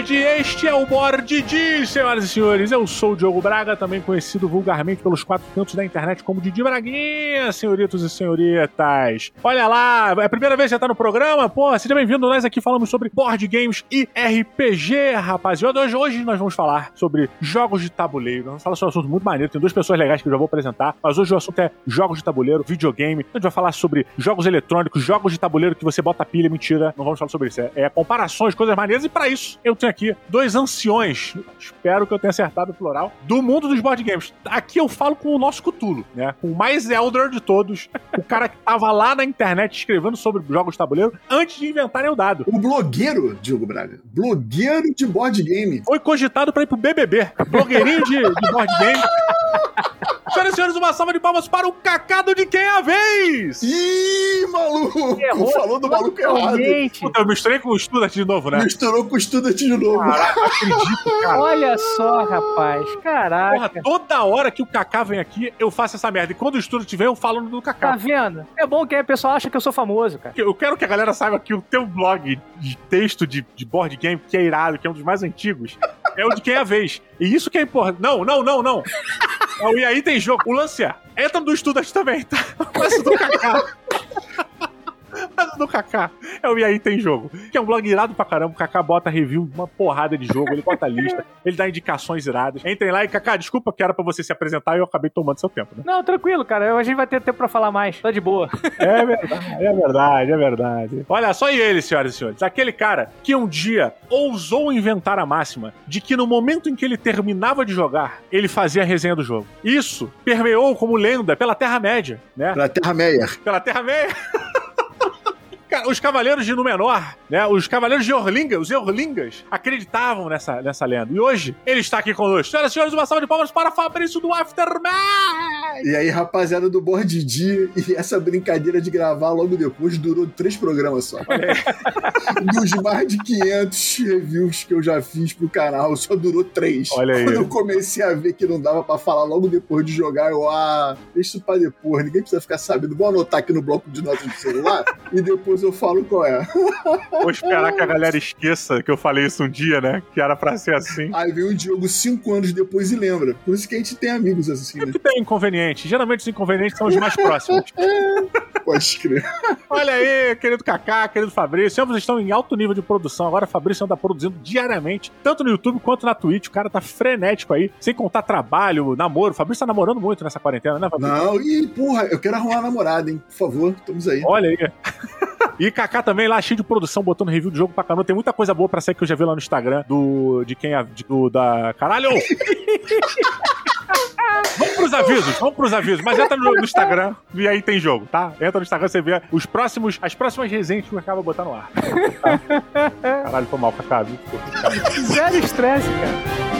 comunidade! Este é o Mordidi, senhoras e senhores. Eu sou o Diogo Braga, também conhecido vulgarmente pelos quatro cantos da internet como Didi Braguinha, senhoritos e senhoritas. Olha lá, é a primeira vez que você tá no programa? Pô, seja bem-vindo. Nós aqui falamos sobre board games e RPG, rapaziada. Hoje, hoje nós vamos falar sobre jogos de tabuleiro. Vamos falar sobre um assunto muito maneiro. Tem duas pessoas legais que eu já vou apresentar, mas hoje o assunto é jogos de tabuleiro, videogame. A gente vai falar sobre jogos eletrônicos, jogos de tabuleiro que você bota pilha, mentira. Não vamos falar sobre isso. É, é comparações, coisas maneiras. E para isso, eu tenho aqui dois anciões, espero que eu tenha acertado o plural, do mundo dos board games. Aqui eu falo com o nosso Cutulo, né? Com o mais elder de todos, o cara que tava lá na internet escrevendo sobre jogos de tabuleiro antes de inventarem o dado. O blogueiro, Diogo Braga. Blogueiro de board game. Foi cogitado para ir pro BBB. Blogueirinho de, de board game. Senhoras e senhores, uma salva de palmas para o cacado de quem é a vez! Ih, maluco! Errou, Falou do maluco errado. Puta, eu misturei com o Student de novo, né? Misturou com o Student de novo. Caraca, acredito, cara. Olha só, rapaz. Caraca. Porra, toda hora que o Kaká vem aqui, eu faço essa merda. E quando o Student vem, eu falo do Kaká. Tá vendo? É bom que aí o pessoal acha que eu sou famoso, cara. Eu quero que a galera saiba que o teu blog de texto de, de board game, que é irado, que é um dos mais antigos, é o de quem é a vez. E isso que é importante. Não, não, não, não. E aí tem jogo. O lance é, entra no Student também, tá? Mas do Kaká. Mas do Kaká é o E aí tem jogo. Que é um blog irado pra caramba. O Kaká bota review, uma porrada de jogo, ele bota lista, ele dá indicações iradas. Entrem lá e, Kaká, desculpa que era pra você se apresentar e eu acabei tomando seu tempo, né? Não, tranquilo, cara. A gente vai ter tempo pra falar mais. Tá de boa. É verdade, é verdade, é verdade. Olha só e ele, senhoras e senhores. Aquele cara que um dia ousou inventar a máxima de que no momento em que ele terminava de jogar, ele fazia a resenha do jogo. Isso permeou como lenda pela Terra-média, né? Pela Terra-meia. Pela Terra-média. Cara, os cavaleiros de Númenor, né? Os cavaleiros de Orlinga, os Orlingas, acreditavam nessa, nessa lenda. E hoje, ele está aqui conosco. Senhoras e senhores, uma salva de palmas para Fabrício do Aftermath! E aí, rapaziada do Board Dia, e essa brincadeira de gravar logo depois durou três programas só. Dos mais de 500 reviews que eu já fiz pro canal, só durou três. Olha aí. Quando eu comecei a ver que não dava pra falar logo depois de jogar, eu, ah, deixa isso pra depois, ninguém precisa ficar sabendo. Vou anotar aqui no bloco de notas do celular e depois eu falo qual é. Vou esperar que a galera esqueça que eu falei isso um dia, né? Que era pra ser assim. Aí vem o Diogo cinco anos depois e lembra. Por isso que a gente tem amigos assim, né? Sempre tem inconveniente. Geralmente os inconvenientes são os mais próximos. Pode crer. Olha aí, querido Kaká, querido Fabrício. Ambos estão em alto nível de produção. Agora o Fabrício anda produzindo diariamente, tanto no YouTube quanto na Twitch. O cara tá frenético aí, sem contar trabalho, namoro. O Fabrício tá namorando muito nessa quarentena, né, Fabrício? Não, e porra, eu quero arrumar uma namorada, hein? Por favor, estamos aí. Olha aí. E Kaká também lá, cheio de produção, botando review de jogo pra caramba. Tem muita coisa boa pra sair que eu já vi lá no Instagram do. de quem é. de- do, da. Caralho! Vamos pros avisos, vamos pros avisos. Mas entra no, no Instagram e aí tem jogo, tá? Entra no Instagram, você vê os próximos, as próximas resenhas que o Kaká vai botar no ar. Tá? Caralho, foi mal, Kaká. Zero estresse, cara.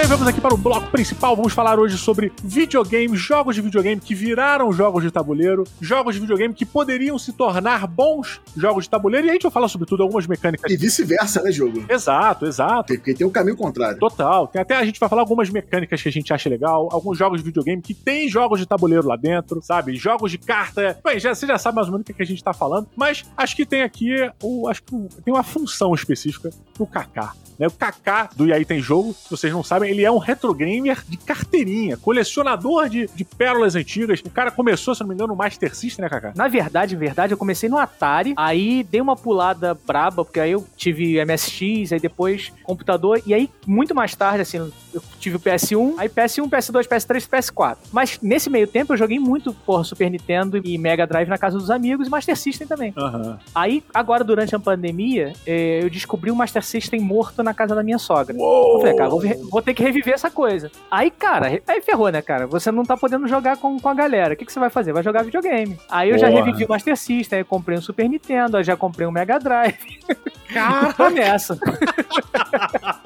Bem, vamos aqui para o bloco principal. Vamos falar hoje sobre videogame, jogos de videogame que viraram jogos de tabuleiro, jogos de videogame que poderiam se tornar bons jogos de tabuleiro. E a gente vai falar, sobretudo, algumas mecânicas. E vice-versa, né, jogo? Exato, exato. Porque tem o caminho contrário. Total. Tem até a gente vai falar algumas mecânicas que a gente acha legal, alguns jogos de videogame que tem jogos de tabuleiro lá dentro, sabe? Jogos de carta. Bem, já, você já sabe mais ou menos o que, que a gente tá falando, mas acho que tem aqui o, acho que tem uma função específica pro Kaká. Né? O Kaká do E aí tem jogo, se vocês não sabem, ele é um retro gamer de carteirinha, colecionador de, de pérolas antigas. O cara começou, se não me engano, no Master System, né, Kaká? Na verdade, em verdade, eu comecei no Atari, aí dei uma pulada braba, porque aí eu tive MSX, aí depois computador, e aí muito mais tarde, assim, eu tive o PS1, aí PS1, PS2, PS3, PS4. Mas nesse meio tempo eu joguei muito, porra, Super Nintendo e Mega Drive na casa dos amigos e Master System também. Aham. Aí, agora, durante a pandemia, eh, eu descobri o Master System morto na casa da minha sogra. Uou! Eu falei, cara, vou, vou ter que reviver essa coisa. Aí, cara, aí ferrou, né, cara? Você não tá podendo jogar com, com a galera. O que, que você vai fazer? Vai jogar videogame. Aí eu já Porra. revivi o Master System, aí comprei um Super Nintendo, aí já comprei um Mega Drive. Cara, Tô nessa.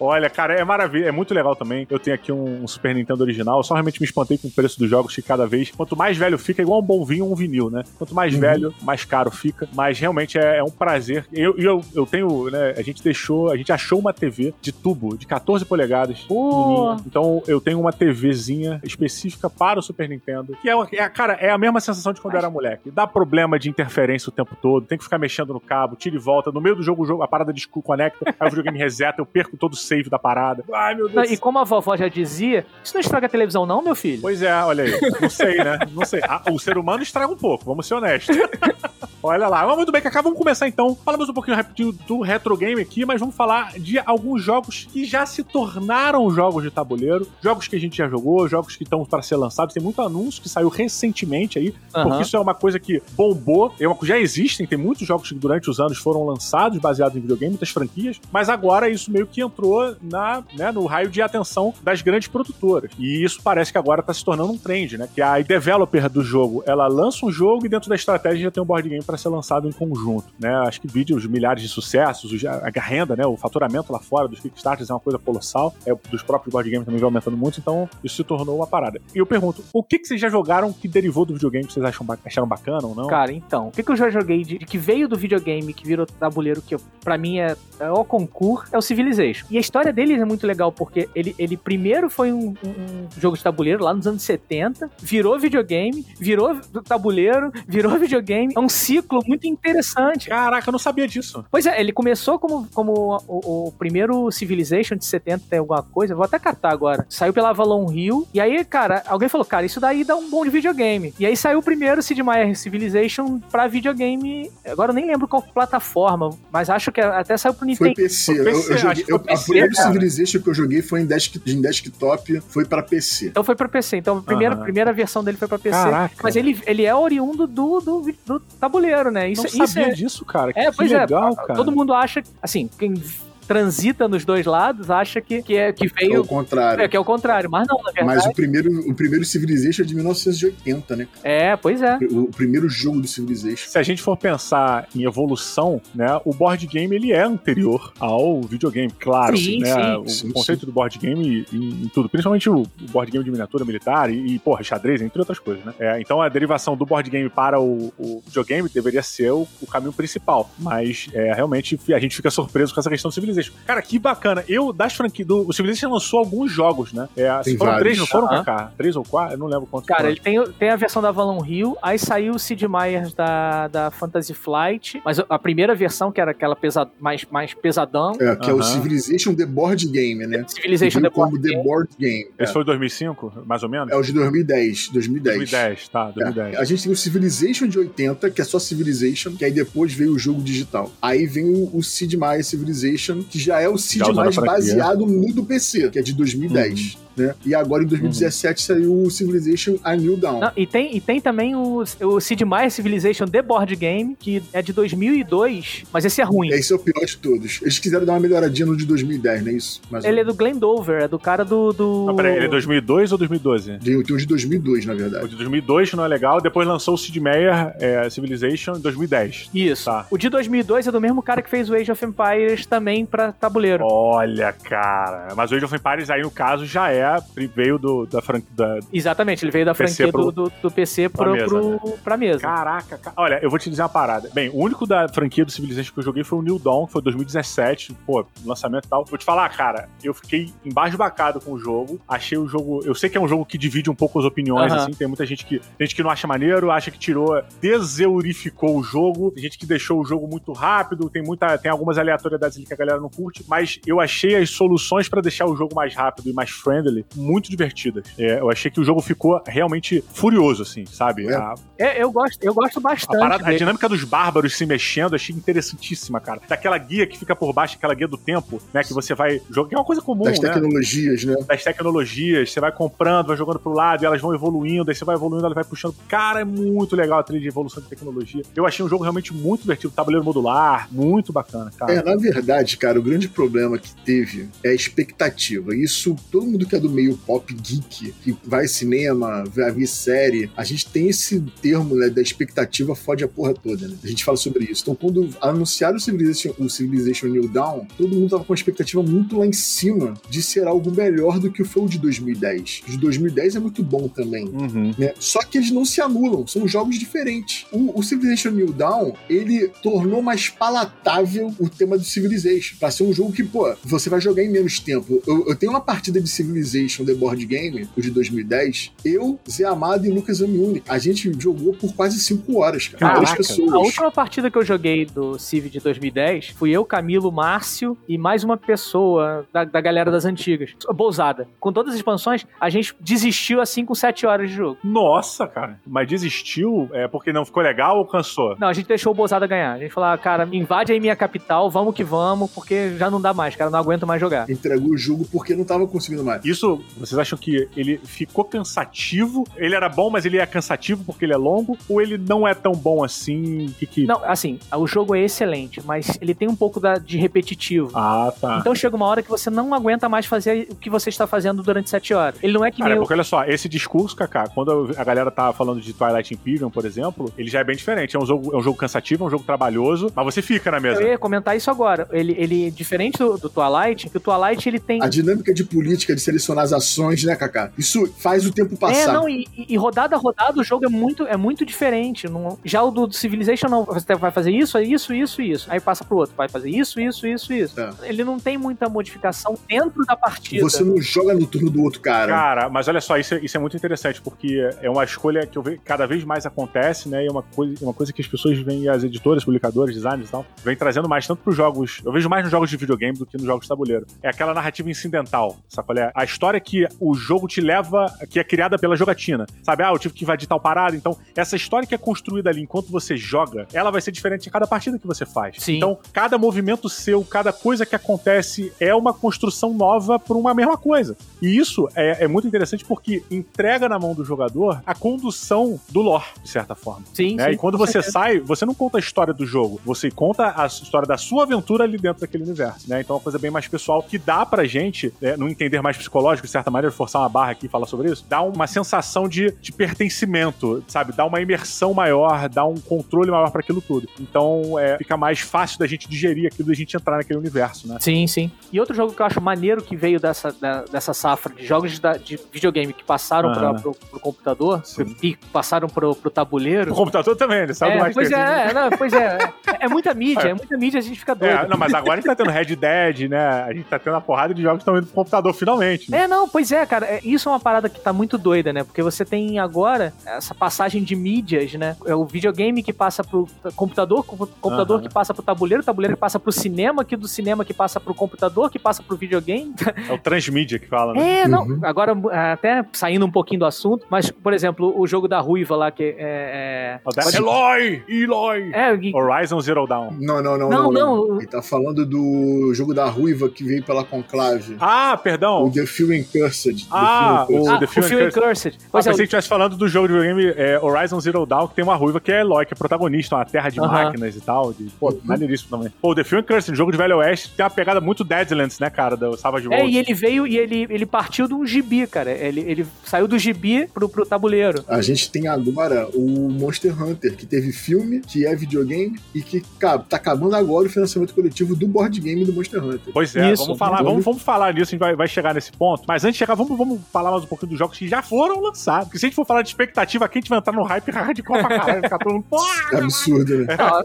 Olha, cara, é maravilha, é muito legal também. Eu tenho aqui um, Super Nintendo original, eu só realmente me espantei com o preço dos jogos que cada vez, quanto mais velho fica, é igual um bom vinho ou um vinil, né? Quanto mais uhum. velho, mais caro fica. Mas realmente é, é um prazer. Eu, eu, eu tenho, né? A gente deixou, a gente achou uma TV de tubo de 14 polegadas. Uh. Então eu tenho uma TVzinha específica para o Super Nintendo. Que é, é, cara, é a mesma sensação de quando eu era moleque. Dá problema de interferência o tempo todo, tem que ficar mexendo no cabo, tira e volta. No meio do jogo, o jogo a parada desconecta, aí o videogame reseta, eu perco todo o save da parada. Ai, meu Deus. E como a vovó já dizia, isso não estraga a televisão, não, meu filho? Pois é, olha aí. Não sei, né? Não sei. Ah, o ser humano estraga um pouco, vamos ser honestos. olha lá. Mas muito bem, Cacá, vamos começar então. Falamos um pouquinho rapidinho do retro game aqui, mas vamos falar de alguns jogos que já se tornaram jogos de tabuleiro, jogos que a gente já jogou, jogos que estão para ser lançados. Tem muito anúncio que saiu recentemente aí, uhum. porque isso é uma coisa que bombou. É uma, já existem, tem muitos jogos que durante os anos foram lançados baseados em videogame, muitas franquias, mas agora isso meio que entrou na, né, no raio de atenção das grandes produtoras. E isso parece que agora está se tornando um trend, né? Que a developer do jogo, ela lança um jogo e dentro da estratégia já tem um board game para ser lançado em conjunto, né? Acho que vídeos milhares de sucessos, a renda, né, o faturamento lá fora dos Kickstarters é uma coisa colossal, é, dos próprios board games também vai aumentando muito, então isso se tornou uma parada. E eu pergunto, o que, que vocês já jogaram que derivou do videogame que vocês acham, acharam bacana ou não? Cara, então, o que, que eu já joguei de, de que veio do videogame, que virou tabuleiro, que para mim é, é o concurso, é o Civilization. E a história deles é muito legal, porque ele, ele primeiro foi um, um, jogo de tabuleiro lá nos anos 70, virou videogame, virou tabuleiro, virou videogame. É um ciclo muito interessante. Caraca, eu não sabia disso. Pois é, ele começou como, como o, o primeiro Civilization de 70, tem alguma coisa, vou até catar agora. Saiu pela Avalon Hill, e aí, cara, alguém falou, cara, isso daí dá um bom de videogame. E aí saiu o primeiro Sid Meier Civilization pra videogame. Agora eu nem lembro qual plataforma, mas acho que até saiu pro Nintendo. Foi PC. Foi PC eu, eu joguei, eu, a primeira Civilization que eu joguei foi em, desk, em desktop, foi pra PC. Então foi pra PC. Então a primeira, uhum. primeira versão dele foi pra PC. Caraca. Mas ele, ele é oriundo do, do, do tabuleiro, né? Isso, Não sabia isso é, disso, cara. É, que pois é, legal, é. Cara. Todo mundo acha, assim, quem transita nos dois lados acha que, que, é, que veio. É o contrário. É, que é o contrário, mas não, na verdade. Mas o primeiro, o primeiro Civilization é de 1980, né? É, pois é. O, o, primeiro jogo do Civilization. Se a gente for pensar em evolução, né, o board game ele é anterior ao videogame, claro. Sim, né? Sim. O sim, conceito sim. do board game e, e, tudo, principalmente o, o, board game de miniatura militar e, e, porra, xadrez, entre outras coisas, né? É, então a derivação do board game para o, o videogame deveria ser o, o caminho principal. Mas é, realmente a gente fica surpreso com essa questão do Civilization. Cara, que bacana. Eu, das franquias, do, o Civilization lançou alguns jogos, né? É, tem foram vários. três, não foram, uh -huh. Três ou quatro? Eu não lembro quantos Cara, foram. ele tem, tem a versão da Avalon Hill, aí saiu o Sid Meier's da, da Fantasy Flight, mas a primeira versão, que era aquela pesa, mais, mais pesadão. É, que uh -huh. é o Civilization The Board Game, né? Civilization The Board, The Board Game. Esse é. foi 2005, mais ou menos? É o de 2010. 2010, 2010 tá, 2010. É. A gente tem o Civilization de 80, que é só Civilization, que aí depois veio o jogo digital. Aí vem o, o Sid Meier Civilization, que já é o Sid mais baseado baseado no do PC, que é de 2010. Uhum né? E agora em 2017 uhum. saiu o Civilization A New Dawn. Não, e, tem, e tem também o, o Sid Meier's Civilization The Board Game, que é de 2002, mas esse é ruim. Esse é o pior de todos. Eles quiseram dar uma melhoradinha no de 2010, não é isso? Mais ele é do Glendover, é do cara do... do... Não, peraí, ele é 2002 ou 2012? Tem, tem o de 2002, na verdade. O de 2002 não é legal, depois lançou o Sid Meier é, Civilization em 2010. Isso. Tá. O de 2002 é do mesmo cara que fez o Age of Empires também pra tabuleiro. Olha, cara. Mas o Age of Empires aí, no caso, já é veio do, da franquia. Exatamente, ele veio da franquia pro, do, do, PC pro, pra, mesa, pro, né? pra mesa. Caraca, olha, eu vou te dizer uma parada. Bem, o único da franquia do Civilization que eu joguei foi o New Dawn, que foi 2017, pô, lançamento e tal. Vou te falar, cara, eu fiquei embasbacado com o jogo. Achei o jogo. Eu sei que é um jogo que divide um pouco as opiniões, assim. Tem muita gente que. Gente que não acha maneiro, acha que tirou, deseurificou o jogo. Tem gente que deixou o jogo muito rápido. Tem muita. Tem algumas aleatoriedades ali que a galera não curte. Mas eu achei as soluções para deixar o jogo mais rápido e mais friendly muito divertidas. É, eu achei que o jogo ficou realmente furioso, assim, sabe? É, a... é eu, gosto, eu gosto bastante. A, parada, a, dinâmica dos bárbaros se mexendo, achei interessantíssima, cara. Daquela guia que fica por baixo, aquela guia do tempo, né? Que você vai jogar, que é uma coisa comum, Das né? tecnologias, né? Das tecnologias, você vai comprando, vai jogando pro lado e elas vão evoluindo, aí você vai evoluindo, ela vai puxando. Cara, é muito legal a trilha de evolução de tecnologia. Eu achei um jogo realmente muito divertido, tabuleiro modular, muito bacana, cara. É, na verdade, cara, o grande problema que teve é a expectativa. Isso, todo mundo que do meio pop geek, que vai cinema, vai ver série, a gente tem esse termo né, da expectativa fode a porra toda, né? A gente fala sobre isso. Então, quando anunciaram o Civilization, o Civilization New Dawn, todo mundo tava com uma expectativa muito lá em cima de ser algo melhor do que foi o de 2010. O de 2010 é muito bom também. Uhum. Né? Só que eles não se anulam, são jogos diferentes. O, o Civilization New Dawn, ele tornou mais palatável o tema do Civilization, pra ser um jogo que, pô, você vai jogar em menos tempo. Eu, eu tenho uma partida de Civilization The Board Game, o de 2010, eu, Zé Amado e Lucas Amiuni, a gente jogou por quase 5 horas, cara. Caraca. Três pessoas. A última partida que eu joguei do Civ de 2010 fui eu, Camilo, Márcio e mais uma pessoa da, da galera das antigas. Bousada. Com todas as expansões, a gente desistiu assim com 7 horas de jogo. Nossa, cara. Mas desistiu é porque não ficou legal ou cansou? Não, a gente deixou o Bousada ganhar. A gente falou, ah, cara, invade aí minha capital, vamos que vamos, porque já não dá mais, cara, não aguento mais jogar. Entregou o jogo porque não tava conseguindo mais. Isso, vocês acham que ele ficou cansativo? Ele era bom, mas ele é cansativo porque ele é longo? Ou ele não é tão bom assim? Que, que... Não, assim, o jogo é excelente, mas ele tem um pouco da- de repetitivo. Ah, tá. Então chega uma hora que você não aguenta mais fazer o que você está fazendo durante 7 horas. Ele não é que Cara, é porque olha só, esse discurso, Kaká, quando a galera tá falando de Twilight Imperium, por exemplo, ele já é bem diferente. É um jogo, é um jogo cansativo, é um jogo trabalhoso, mas você fica na mesa. Eu ia comentar isso agora. Ele, ele diferente do, do Twilight, que o Twilight ele tem. A dinâmica de política, de selecionar as ações, né, Kaká? Isso faz o tempo É, passar. não, e, e rodada a rodada o jogo é muito, é muito diferente. Não- já o do, do Civilization não, você vai fazer isso, isso, isso, isso. Aí passa pro outro, vai fazer isso, isso, isso, isso. É. Ele não tem muita modificação dentro da partida. Você não joga no turno do outro cara. Cara, mas olha só, isso é, isso é muito interessante, porque é uma escolha que eu vejo cada vez mais acontece, né? E é uma coisa, uma coisa que as pessoas vêm, as editoras, publicadores, designers e tal, vêm trazendo mais tanto pros jogos. Eu vejo mais nos jogos de videogame do que nos jogos de tabuleiro. É aquela narrativa incidental, sabe qual é? A história que o jogo te leva, que é criada pela jogatina. Sabe, ah, eu tive que invadir tal parada. Então, essa história que é construída ali enquanto você joga, ela vai ser diferente em cada partida que você faz. Sim. Então, cada movimento seu, cada coisa que acontece é uma construção nova por uma mesma coisa. E isso é, é muito interessante porque entrega na mão do jogador a condução do lore, de certa forma. Sim, né? sim, e quando você certeza. sai, você não conta a história do jogo, você conta a história da sua aventura ali dentro daquele universo, né? Então é uma coisa bem mais pessoal que dá pra gente, né, no entender mais psicológico, de certa maneira, forçar uma barra aqui e falar sobre isso, dá uma sensação de, de pertencimento, sabe? Dá uma imersão maior, dá um controle maior pra aquilo tudo. Então é, fica mais fácil da gente digerir aquilo, da gente entrar naquele universo, né? Sim, sim. E outro jogo que eu acho maneiro que veio dessa, da- dessa safra de jogos da- de videogame que passaram pra- Aham. pro, pro computador Sim. e passaram pro, pro tabuleiro. O computador também, ele saiu do É, mais pois é, é, não, pois é, é. É muita mídia, é muita mídia, a gente fica doido. É, não, mas agora a gente tá tendo Red Dead, né? A gente tá tendo a porrada de jogos que estão indo pro computador finalmente. Né? É, não, pois é, cara. é- isso é uma parada que tá muito doida, né? Porque você tem agora essa passagem de mídias, né? É o videogame que passa pro computador, o computador Aham. que passa pro tabuleiro, o tabuleiro que passa pro cinema, que do cinema que passa pro computador, que passa pro videogame. É o transmídia que fala, né? É, não. Uhum. Agora, até saindo um pouquinho do assunto, mas, por exemplo, o jogo da Ruiva lá, que é. O da- Eloy! Eloy! É, é e- Horizon Zero Dawn. Não, não, não, Não, não, não. Ele tá falando do jogo da Ruiva que veio pela Conclave. Ah, O perdão. The Cursed. The Ah, Feeling Cursed. o ah, The o Feeling Feeling Cursed. Cursed. Ah, Pois é, pensei que estivesse falando do jogo de videogame é, Horizon Zero Dawn, que tem uma ruiva que é Eloy, que é protagonista, uma terra de Aham. máquinas e tal. De, pô, maneiríssimo também. Pô, o The Feeling Curse, jogo de Velho Oeste, tem uma pegada muito Deadlands, né, cara, do Savage É, Worlds. e ele veio e ele, ele partiu de um gibi, cara. Ele, ele saiu do gibi pro, pro tabuleiro. A gente tem agora o Monster Hunter, que teve filme, que é videogame, e que, cara, tá acabando agora o financiamento coletivo do board game do Monster Hunter. Pois é, Isso, vamos falar, então- vamos, vamos falar nisso, a gente vai, vai chegar nesse ponto. Mas antes de chegar, vamos, vamos falar mais um pouquinho dos jogos que já foram lançados. Porque se a gente for falar de expectativa aqui, a gente vai entrar no hype hardcore pra caralho, ficar todo mundo. "Pô, É absurdo, né? Ó,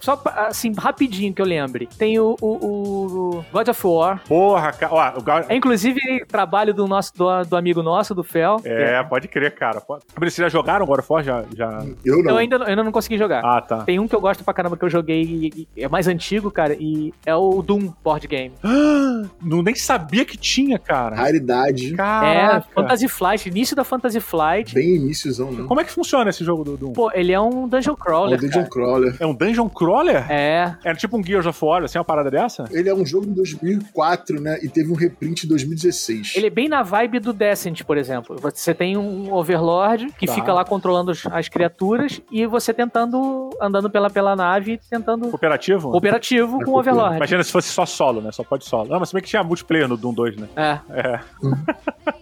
Só pra- assim, rapidinho que eu lembre. Tem o, o- o God of War. Porra, cara. Ó, o Gal- É inclusive trabalho do nosso do, do amigo nosso, do Fel. É, pode crer, cara. Pode... Vocês já jogaram God of War? Já, já... Eu não. Eu ainda, eu ainda não consegui jogar. Ah, tá. Tem um que eu gosto pra caramba que eu joguei, e- e é mais antigo, cara, e é o Doom Board Game. Não nem sabia que tinha, cara. Raridade. É, Caraca. Fantasy Flight, início da Fantasy Flight. Bem iníciozão, né? Como é que funciona esse jogo do Doom? Pô, ele é um dungeon É o crawler. Dungeon cara. Crawler. É um dungeon crawler? É. É tipo um Gears of War, assim, uma parada dessa? Ele é um jogo em 2004, né? E teve um reprint em 2016. Ele é bem na vibe do Descent, por exemplo. Você tem um Overlord que Tá. fica lá controlando as- as criaturas e você tentando, andando pela, pela nave, tentando Cooperativo? cooperativo É com o. Overlord. Imagina se fosse só solo, né? Só pode solo. Não, mas se bem que tinha multiplayer no Doom 2, né? É, É.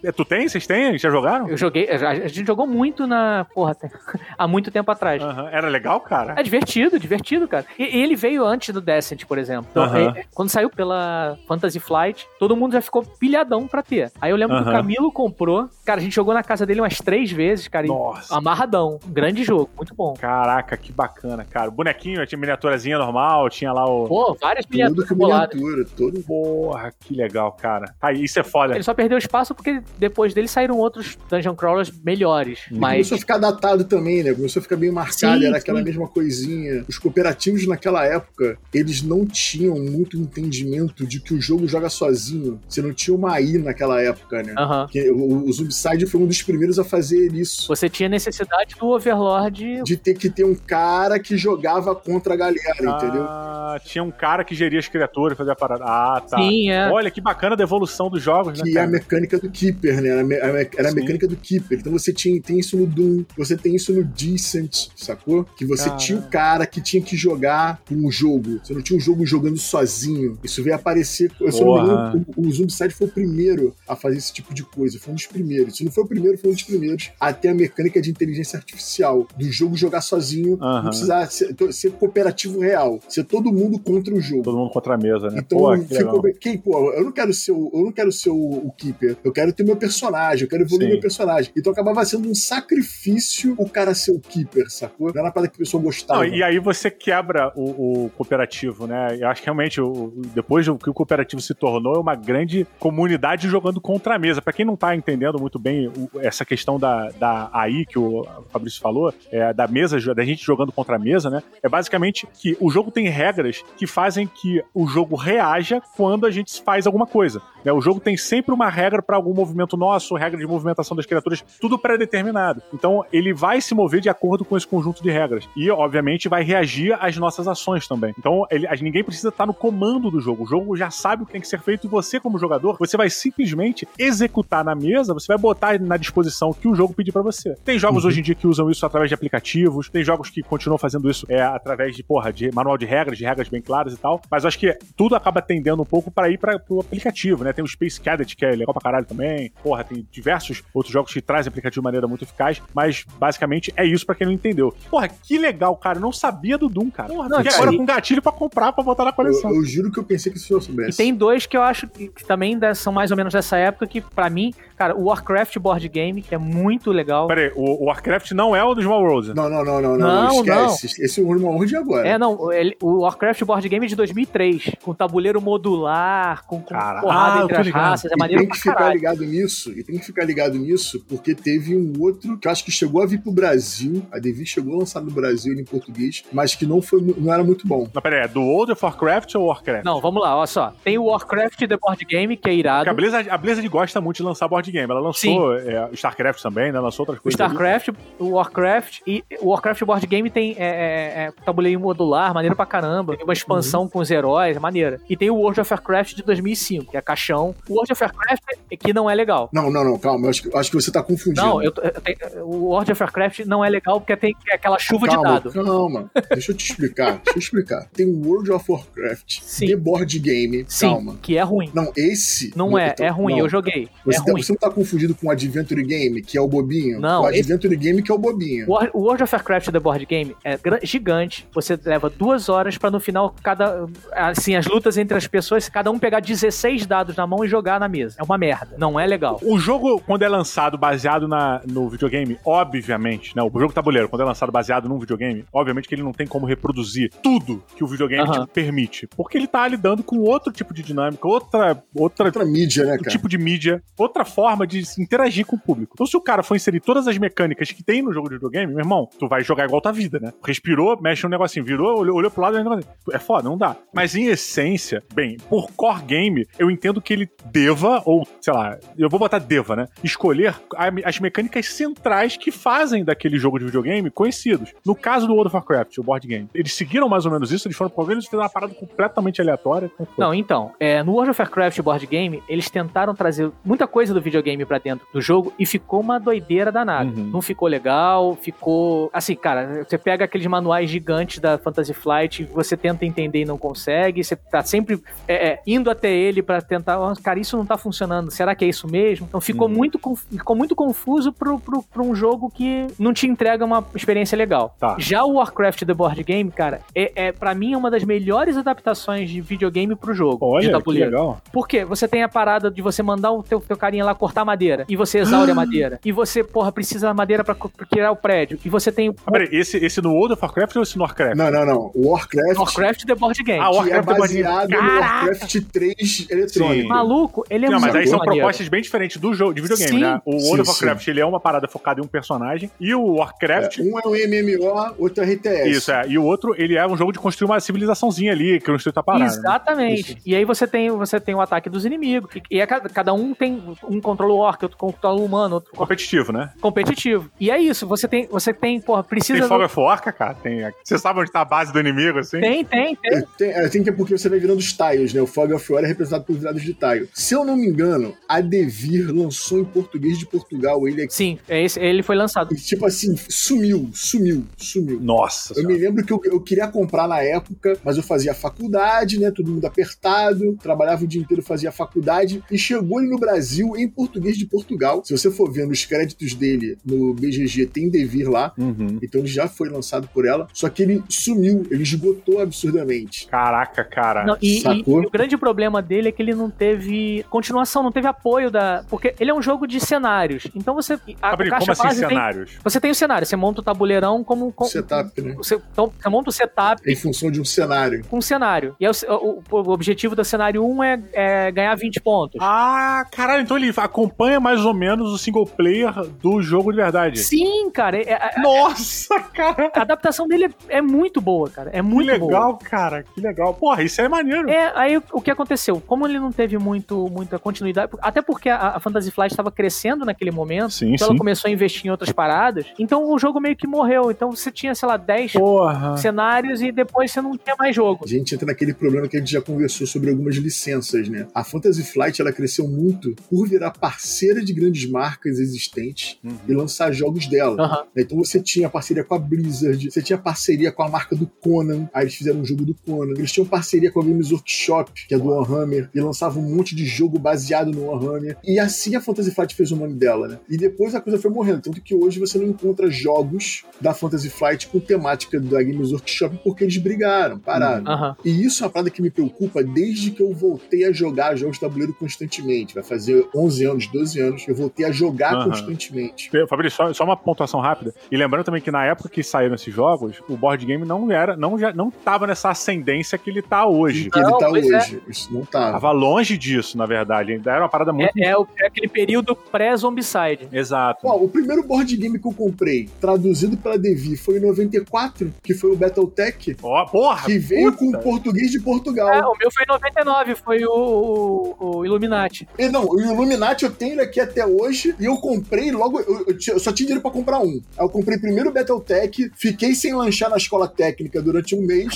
É, tu tem? Vocês têm? Já jogaram? eu joguei, a gente jogou muito na, porra, tem- há muito tempo atrás. Era legal, cara? É divertido, divertido, cara. E e ele veio antes do Descent, por exemplo. Então, Aham. é- quando saiu pela Fantasy Flight, todo mundo já ficou pilhadão pra ter. Aí eu lembro que o. Camilo comprou. Cara, a gente jogou na casa dele umas três vezes, cara. e Nossa. Amarradão. Grande jogo, muito bom. Caraca, que bacana, cara. O bonequinho, tinha miniaturazinha normal, tinha lá o. Pô, várias Tudo miniaturas com boladas. miniatura, todo. Porra, que legal, cara. Ah, isso é foda. Ele só perdeu espaço porque depois dele saíram outros Dungeon Crawlers melhores. E Mas. Começou a ficar datado também, né? Começou a ficar bem marcado, Sim, era aquela sim. mesma coisinha. Os cooperativos naquela época, eles não tinham muito entendimento de que o jogo joga sozinho. Você não tinha uma AI naquela época, né? Aham. Que o, o Zombicide foi um dos primeiros a fazer isso. Você tinha necessidade do Overlord. De ter que ter um cara que jogava contra a galera, entendeu? Ah, tinha um cara que geria as criaturas, fazia a parada. Ah, tá. Sim, é. Olha que bacana da evolução dos jogos, né? Que é a mecânica do Keeper, né? Era a, me- a era a mecânica do Keeper. Então você tinha, tem isso no Doom, você tem isso no Decent, sacou? Que você Caramba. tinha o cara que tinha que jogar o jogo. Você não tinha um jogo jogando sozinho. Isso veio aparecer. Eu só não lembro, o, o Zombicide foi o primeiro a fazer esse tipo de coisa. Foi um dos primeiros. Se não foi o primeiro, foi um dos primeiros a ter a mecânica de inteligência artificial. Do jogo jogar sozinho, não precisar ser, ser cooperativo real. Ser todo mundo contra o jogo. Todo mundo contra a mesa, né? Então Pô, que ficou legal. Quem, pô, eu não quero ser o, eu não quero ser o, o Keeper. Eu quero ter meu personagem, eu quero evoluir Sim. meu personagem. Então acabava sendo um sacrifício o cara ser o Keeper, sacou? Não era para que a pessoa gostava. Não, e aí você quebra o, o cooperativo, né? Eu acho que realmente, o, depois do que o cooperativo se tornou, é uma grande comunidade jogando contra a mesa. Pra quem não tá entendendo muito bem essa questão da, da AI que o Fabrício falou, é, da mesa, da gente jogando contra a mesa, né? É basicamente que o jogo tem regras que fazem que o jogo reaja quando a gente faz alguma coisa. né? O jogo tem sempre uma regra pra algum movimento nosso, regra de movimentação das criaturas, tudo pré-determinado. Então ele vai se mover de acordo com esse conjunto de regras. E, obviamente, vai reagir às nossas ações também. Então ele, ninguém precisa estar no comando do jogo. O jogo já sabe o que tem que ser feito e você, como jogador, você vai simplesmente executar na mesa, você vai botar na disposição que o jogo pedir pra você. Tem jogos hoje em dia que usam isso através de aplicativos, tem jogos que continuam fazendo isso é, através de, porra, de manual de regras, de regras bem claras e tal. Mas acho que tudo acaba tendendo um pouco pra ir para pro aplicativo, né? Tem o Space Cadet, que é legal pra caralho também. Porra, tem diversos outros jogos que trazem aplicativo de maneira muito eficaz, mas basicamente é isso pra quem não entendeu. Porra, que legal, cara. Eu não sabia do Doom, cara. Porra, Não, cara, agora e- com gatilho pra comprar, pra botar na eu, coleção. eu juro que eu pensei que isso eu E soubesse. tem dois que eu acho que, também são mais ou menos dessa época, que pra mim, cara, o Warcraft Board Game, que é muito legal. Pera aí, o, o Warcraft não é o do Small Worlds. Não, não, não, não, não, Não, esquece. Esse é o Irmão de agora. É, não, ele- o Warcraft Board Game é de 2003, com tabuleiro modular, com, com Cara, porrada ah, entre as raças, é E maneiro tem pra que ficar caralho. ligado nisso, e tem que ficar ligado nisso, porque teve um outro que eu acho que chegou a vir pro Brasil, a Devi chegou a lançar no Brasil ele em português, mas que não foi, não era muito bom. Não, pera aí, é do World of Warcraft ou Warcraft? Não, vamos lá, olha só. Tem o Warcraft The Board Game, que é Porque irado. a Blizzard, a Blizzard gosta muito de lançar board game. Ela lançou é, StarCraft também, né? Lançou outras coisas. StarCraft, o Warcraft e o Warcraft Board Game tem é, é, é, tabuleiro modular, maneiro pra caramba. Tem uma expansão Uhum. com os heróis, é maneira. E tem o World of Warcraft de 2005, que é caixão. O World of Warcraft é que não é legal. Não, não, não, calma, eu acho que, eu acho que você tá confundindo. Não, eu, tô- eu tenho- o World of Warcraft não é legal porque tem aquela chuva calma, de dado. Calma, deixa eu te explicar, deixa eu explicar. Tem o World of Warcraft, Sim. The Board Game, Sim, calma. que é ruim. Não, esse... Não é, então, é ruim, não. eu joguei. Você, é ruim. você não tá confundido com o Adventure Game, que é o bobinho? Não, O esse- Adventure Game que é o bobinho. O World of Warcraft The Board Game é gigante. Você leva duas horas pra no final cada assim as lutas entre as pessoas, cada um pegar 16 dados na mão e jogar na mesa. É uma merda. Não é legal. O jogo, quando é lançado baseado na, no videogame, obviamente, né? O jogo tabuleiro, quando é lançado baseado num videogame, obviamente que ele não tem como reproduzir tudo que o videogame Aham. te permite. Porque ele tá lidando com outro tipo de dinâmica, outra, outra, Outra mídia, né, outro cara? tipo de mídia, outra forma forma de interagir com o público. Então, se o cara for inserir todas as mecânicas que tem no jogo de videogame, meu irmão, tu vai jogar igual tua vida, né? Respirou, mexe um negocinho, virou, olhou, olhou pro lado, é foda, não dá. Mas em essência, bem, por core game, eu entendo que ele deva, ou sei lá, eu vou botar deva, né? Escolher as mecânicas centrais que fazem daquele jogo de videogame conhecidos. No caso do World of Warcraft, o board game, eles seguiram mais ou menos isso, eles foram pro eles fizeram uma parada completamente aleatória. Não, então, é, no World of Warcraft board game, eles tentaram trazer muita coisa do videogame para dentro do jogo e ficou uma doideira danada. Uhum. Não ficou legal, ficou. Assim, cara, você pega aqueles manuais gigantes da Fantasy Flight, você tenta entender e não consegue, você tá sempre é, é, indo até ele para tentar. Oh, cara, isso não tá funcionando, será que é isso mesmo? Então ficou, uhum. muito, ficou muito confuso pro, pro, pro, um jogo que não te entrega uma experiência legal. Tá. Já o Warcraft The Board Game, cara, é, é para mim é uma das melhores adaptações de videogame pro jogo. Olha, de tabuleiro. que legal. Por quê? Você tem a parada de você mandar o teu, teu carinha lá cortar madeira e você exaure a madeira. E você, porra, precisa da madeira pra, criar o prédio. E você tem. Ah, peraí, esse, esse no World of Warcraft ou esse no Warcraft? Não, não, não. O Warcraft. Warcraft The Board Game. Ah, Warcraft que é baseado no Warcraft 3 eletrônico. Maluco, ele é não, muito Mas aí são maneiro. propostas bem diferentes do jogo de videogame, sim. né? O World sim, of Warcraft sim. ele é uma parada focada em um personagem e o Warcraft. É, um é um MMO, outro é RTS. Isso, é. E o outro, ele é um jogo de construir uma civilizaçãozinha ali, que não está parado. Né? Exatamente. Né? E aí você tem, você tem o ataque dos inimigos. E, e é, cada um tem. Um controla o orc, outro controla o humano, outro. Competitivo, né? Competitivo. E é isso, você tem, você tem, porra, precisa. Tem Fog Forca, cara? Tem. Você sabe onde tá a base do inimigo, assim? Tem, tem, tem. Tem, é, tem que é porque você vai virando os tiles, né? O Fog of War é representado por virados de tile. Se eu não me engano, a Devir lançou em português de Portugal ele aqui. Sim, é esse, ele foi lançado. E, tipo assim, sumiu, sumiu, sumiu. Nossa. Eu senhora. me lembro que eu, eu queria comprar na época, mas eu fazia faculdade, né? Todo mundo apertado, trabalhava o dia inteiro, fazia faculdade, e chegou ele no Brasil em português de Portugal. Se você for vendo os créditos dele no BGG, tem Devir lá, uhum. então ele já foi lançado por ela, só que ele sumiu, ele esgotou absurdamente. Caraca, cara. Não, e, e, e, o grande problema dele é que ele não teve continuação, não teve apoio da. Porque ele é um jogo de cenários. Então você. A, Abri, como assim cenários? Tem, você tem o cenário, você monta o tabuleirão como. como setup, né? Você, então, você monta o setup. Em função de um cenário. Um cenário. E é o, o, o objetivo do cenário 1 é, é, ganhar 20 pontos. Ah, caralho, então ele acompanha mais ou menos o single player do jogo de verdade. Sim, cara. É, é, é Nossa, cara. A adaptação dele é, muito boa, cara. É muito boa. Que legal, boa. cara. Que legal. Porra, isso é maneiro. É, aí o que aconteceu? Como ele não teve muito, muita continuidade, até porque a, a Fantasy Flight estava crescendo naquele momento, sim, então sim. ela começou a investir em outras paradas, então o jogo meio que morreu. Então você tinha, sei lá, 10 cenários e depois você não tinha mais jogo. A gente entra naquele problema que a gente já conversou sobre algumas licenças, né? A Fantasy Flight ela cresceu muito por virar parceira de grandes marcas existentes uhum. e lançar jogos dela. Uhum. Então você tinha parceria com a Blizzard, você tinha parceria com a marca do Conan, aí eles fizeram um jogo do Conan. Eles tinham parceria com a Games Workshop, que é do Warhammer, e lançavam um monte de jogo baseado no Warhammer. E assim a Fantasy Flight fez o nome dela, né? E depois a coisa foi morrendo. Tanto que hoje você não encontra jogos da Fantasy Flight com temática da Games Workshop porque eles brigaram, pararam. Uhum. E isso é uma parada que me preocupa desde que eu voltei a jogar jogos de tabuleiro constantemente. Vai fazer 11 anos, 12 anos, eu voltei a jogar uhum. constantemente. Fabrício, só, só, uma pontuação rápida. E lembrando também que na época que saíram esses jogos, o board game não era, não já não tava nessa ascendência que ele tá hoje. Que ele tá é. hoje. É. Isso não tava. Tava longe disso, na verdade. Ainda era uma parada muito. É, é, é aquele período pré-zombicide. Exato. Ó, o primeiro board game que eu comprei, traduzido pela Devi, foi em 94, que foi o Battletech. Ó, oh, porra! Que veio puta. com português de Portugal. É, o meu foi em 99, foi o, o, o Illuminati. E não, o Illuminati eu tenho ele aqui até hoje e eu comprei logo. Eu, eu, eu só tinha dinheiro pra comprar um. Aí eu comprei primeiro o Battletech, fiquei sem lanchar na escola técnica durante um mês,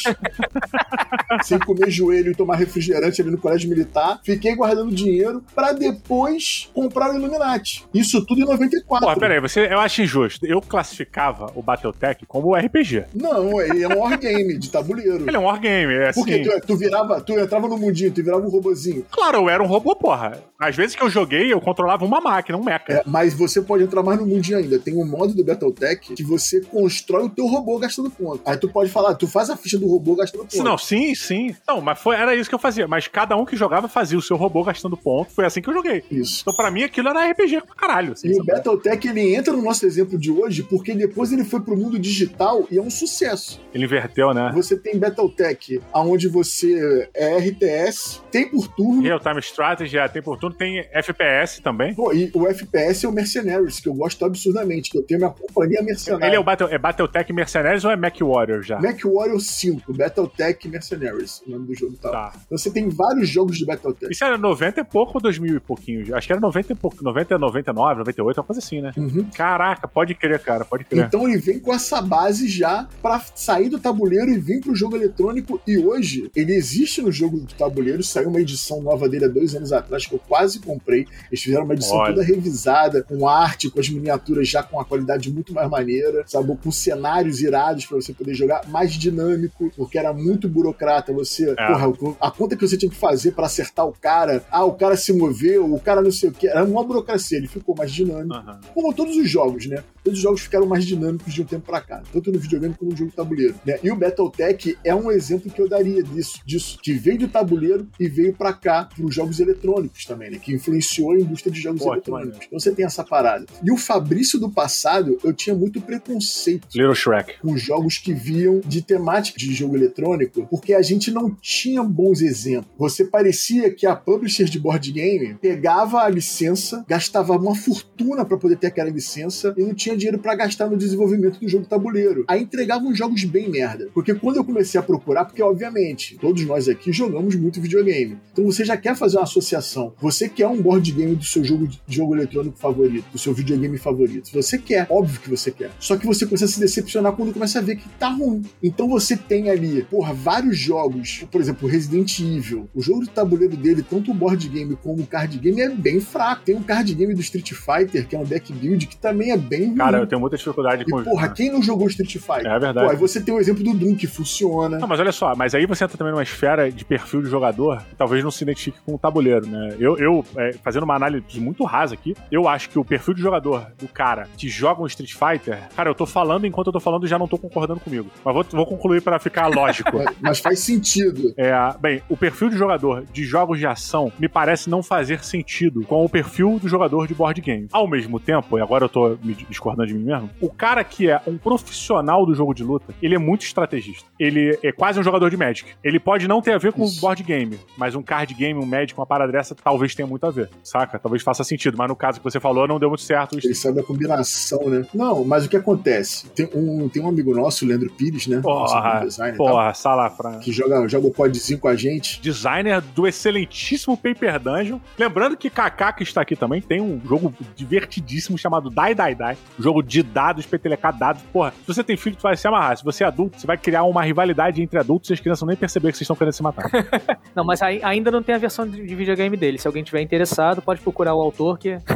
sem comer joelho e tomar refrigerante ali no colégio militar. Fiquei guardando dinheiro para depois comprar o Illuminati. Isso tudo em 94. Pô, peraí, você, eu acho injusto. Eu classificava o Battletech como RPG. Não, ele é um wargame de tabuleiro. Ele é um wargame, é assim. Porque tu, tu, virava, tu entrava no mundinho, tu virava um robozinho. Claro, eu era um robô, porra. Às vezes que eu joguei, eu controlava uma máquina, um mecha. É, mas você pode entrar mais no mundinho ainda. Tem um modo do Battletech que você constrói o teu robô gastando ponto. Aí tu pode falar, tu faz a ficha do robô gastando ponto. Não, sim, sim. Não, mas foi, era isso que eu fazia. Mas cada um que jogava fazia o seu robô gastando ponto. Foi assim que eu joguei. Isso. Então, pra mim, aquilo era RPG pra caralho. Assim, e sabe? o Battletech, ele entra no nosso exemplo de hoje porque depois ele foi pro mundo digital e é um sucesso. Ele inverteu, né? Você tem Battletech, onde você é RTS, tem por turno. Real Time Strategy, é, tem por turno, tem FPS FPS também. Pô, e o FPS é o Mercenaries, que eu gosto absurdamente, que eu tenho minha companhia mercenária. Ele é o Battle, é Battletech Mercenaries ou é Mac Warrior já? Mac Warrior 5, Battletech Mercenaries, o nome do jogo tá. Tá. Então você tem vários jogos de Battletech. Isso era 90 e pouco ou 2000 e pouquinho? Acho que era 90 e pouco. 90, 99, 98, uma coisa assim, né? Uhum. Caraca, pode crer, cara, pode crer. Então ele vem com essa base já pra sair do tabuleiro e vir pro jogo eletrônico. E hoje ele existe no jogo do tabuleiro. Saiu uma edição nova dele há dois anos atrás que eu quase comprei. Eles fizeram uma edição Olha. toda revisada, com arte, com as miniaturas já com uma qualidade muito mais maneira, sabe? Com cenários irados pra você poder jogar, mais dinâmico, porque era muito burocrata. Você, É. porra, a conta que você tinha que fazer pra acertar o cara, ah, o cara se moveu, o cara não sei o que, era uma burocracia. Ele ficou mais dinâmico Aham. como todos os jogos, né? Todos os jogos ficaram mais dinâmicos de um tempo pra cá, tanto no videogame como no jogo tabuleiro. Né? E o Battletech é um exemplo que eu daria disso, disso que veio do tabuleiro e veio pra cá pros jogos eletrônicos também, né? Que influenciou a indústria de jogos Pô, eletrônicos. Então você tem essa parada. E o Fabrício do passado, eu tinha muito preconceito Little Shrek. com jogos que viam de temática de jogo eletrônico, porque a gente não tinha bons exemplos. Você parecia que a publisher de board game pegava a licença, gastava uma fortuna para poder ter aquela licença e não tinha dinheiro para gastar no desenvolvimento do jogo tabuleiro. Aí entregava uns jogos bem merda. Porque quando eu comecei a procurar, porque obviamente todos nós aqui jogamos muito videogame. Então você já quer fazer uma associação. Você quer um board game do seu jogo, jogo eletrônico favorito, do seu videogame favorito. Você quer, óbvio que você quer. Só que você começa a se decepcionar quando começa a ver que tá ruim. Então você tem ali, porra, vários jogos, por exemplo, Resident Evil. O jogo de tabuleiro dele, tanto o board game como o card game, é bem fraco. Tem um card game do Street Fighter, que é um deck build, que também é bem. Cara, eu tenho muita dificuldade e, com porra, quem não jogou Street Fighter? É verdade. Pô, aí você tem o exemplo do Doom, que funciona. Não, mas olha só, mas aí você entra também numa esfera de perfil de jogador que talvez não se identifique com o tabuleiro, né? Eu, eu é, fazendo uma análise muito rasa aqui, eu acho que o perfil de jogador do cara que joga um Street Fighter, cara, eu tô falando enquanto eu tô falando e já não tô concordando comigo. Mas vou, vou concluir pra ficar lógico. Mas- Mas faz sentido. É, bem, o perfil de jogador de jogos de ação me parece não fazer sentido com o perfil do jogador de board game. Ao mesmo tempo, e agora eu tô me discordando de mim mesmo, o cara que é um profissional do jogo de luta, ele é muito estrategista. Ele é quase um jogador de Magic. Ele pode não ter a ver com Isso. o board game, mas um card game, um Magic, uma parada dessa, talvez tenha muito a ver, saca? Talvez faça sentido, mas no caso que você falou, não deu muito certo. Ele sabe a combinação, né? Não, mas o que acontece? Tem um, tem um amigo nosso, o Leandro Pires, né? Porra, designer porra, salafra. que joga, joga o podzinho com a gente. designer do excelentíssimo Paper Dungeon. Lembrando que Kaká, que está aqui também, tem um jogo divertidíssimo chamado Die Die Die. Jogo de dados, petelecar dados. Porra, se você tem filho, tu vai se amarrar. Se você é adulto, você vai criar uma rivalidade entre adultos e as crianças vão nem perceber que vocês estão querendo se matar. Não, mas aí- ainda não tem a versão de de videogame dele. Se alguém tiver interessado, pode procurar o autor que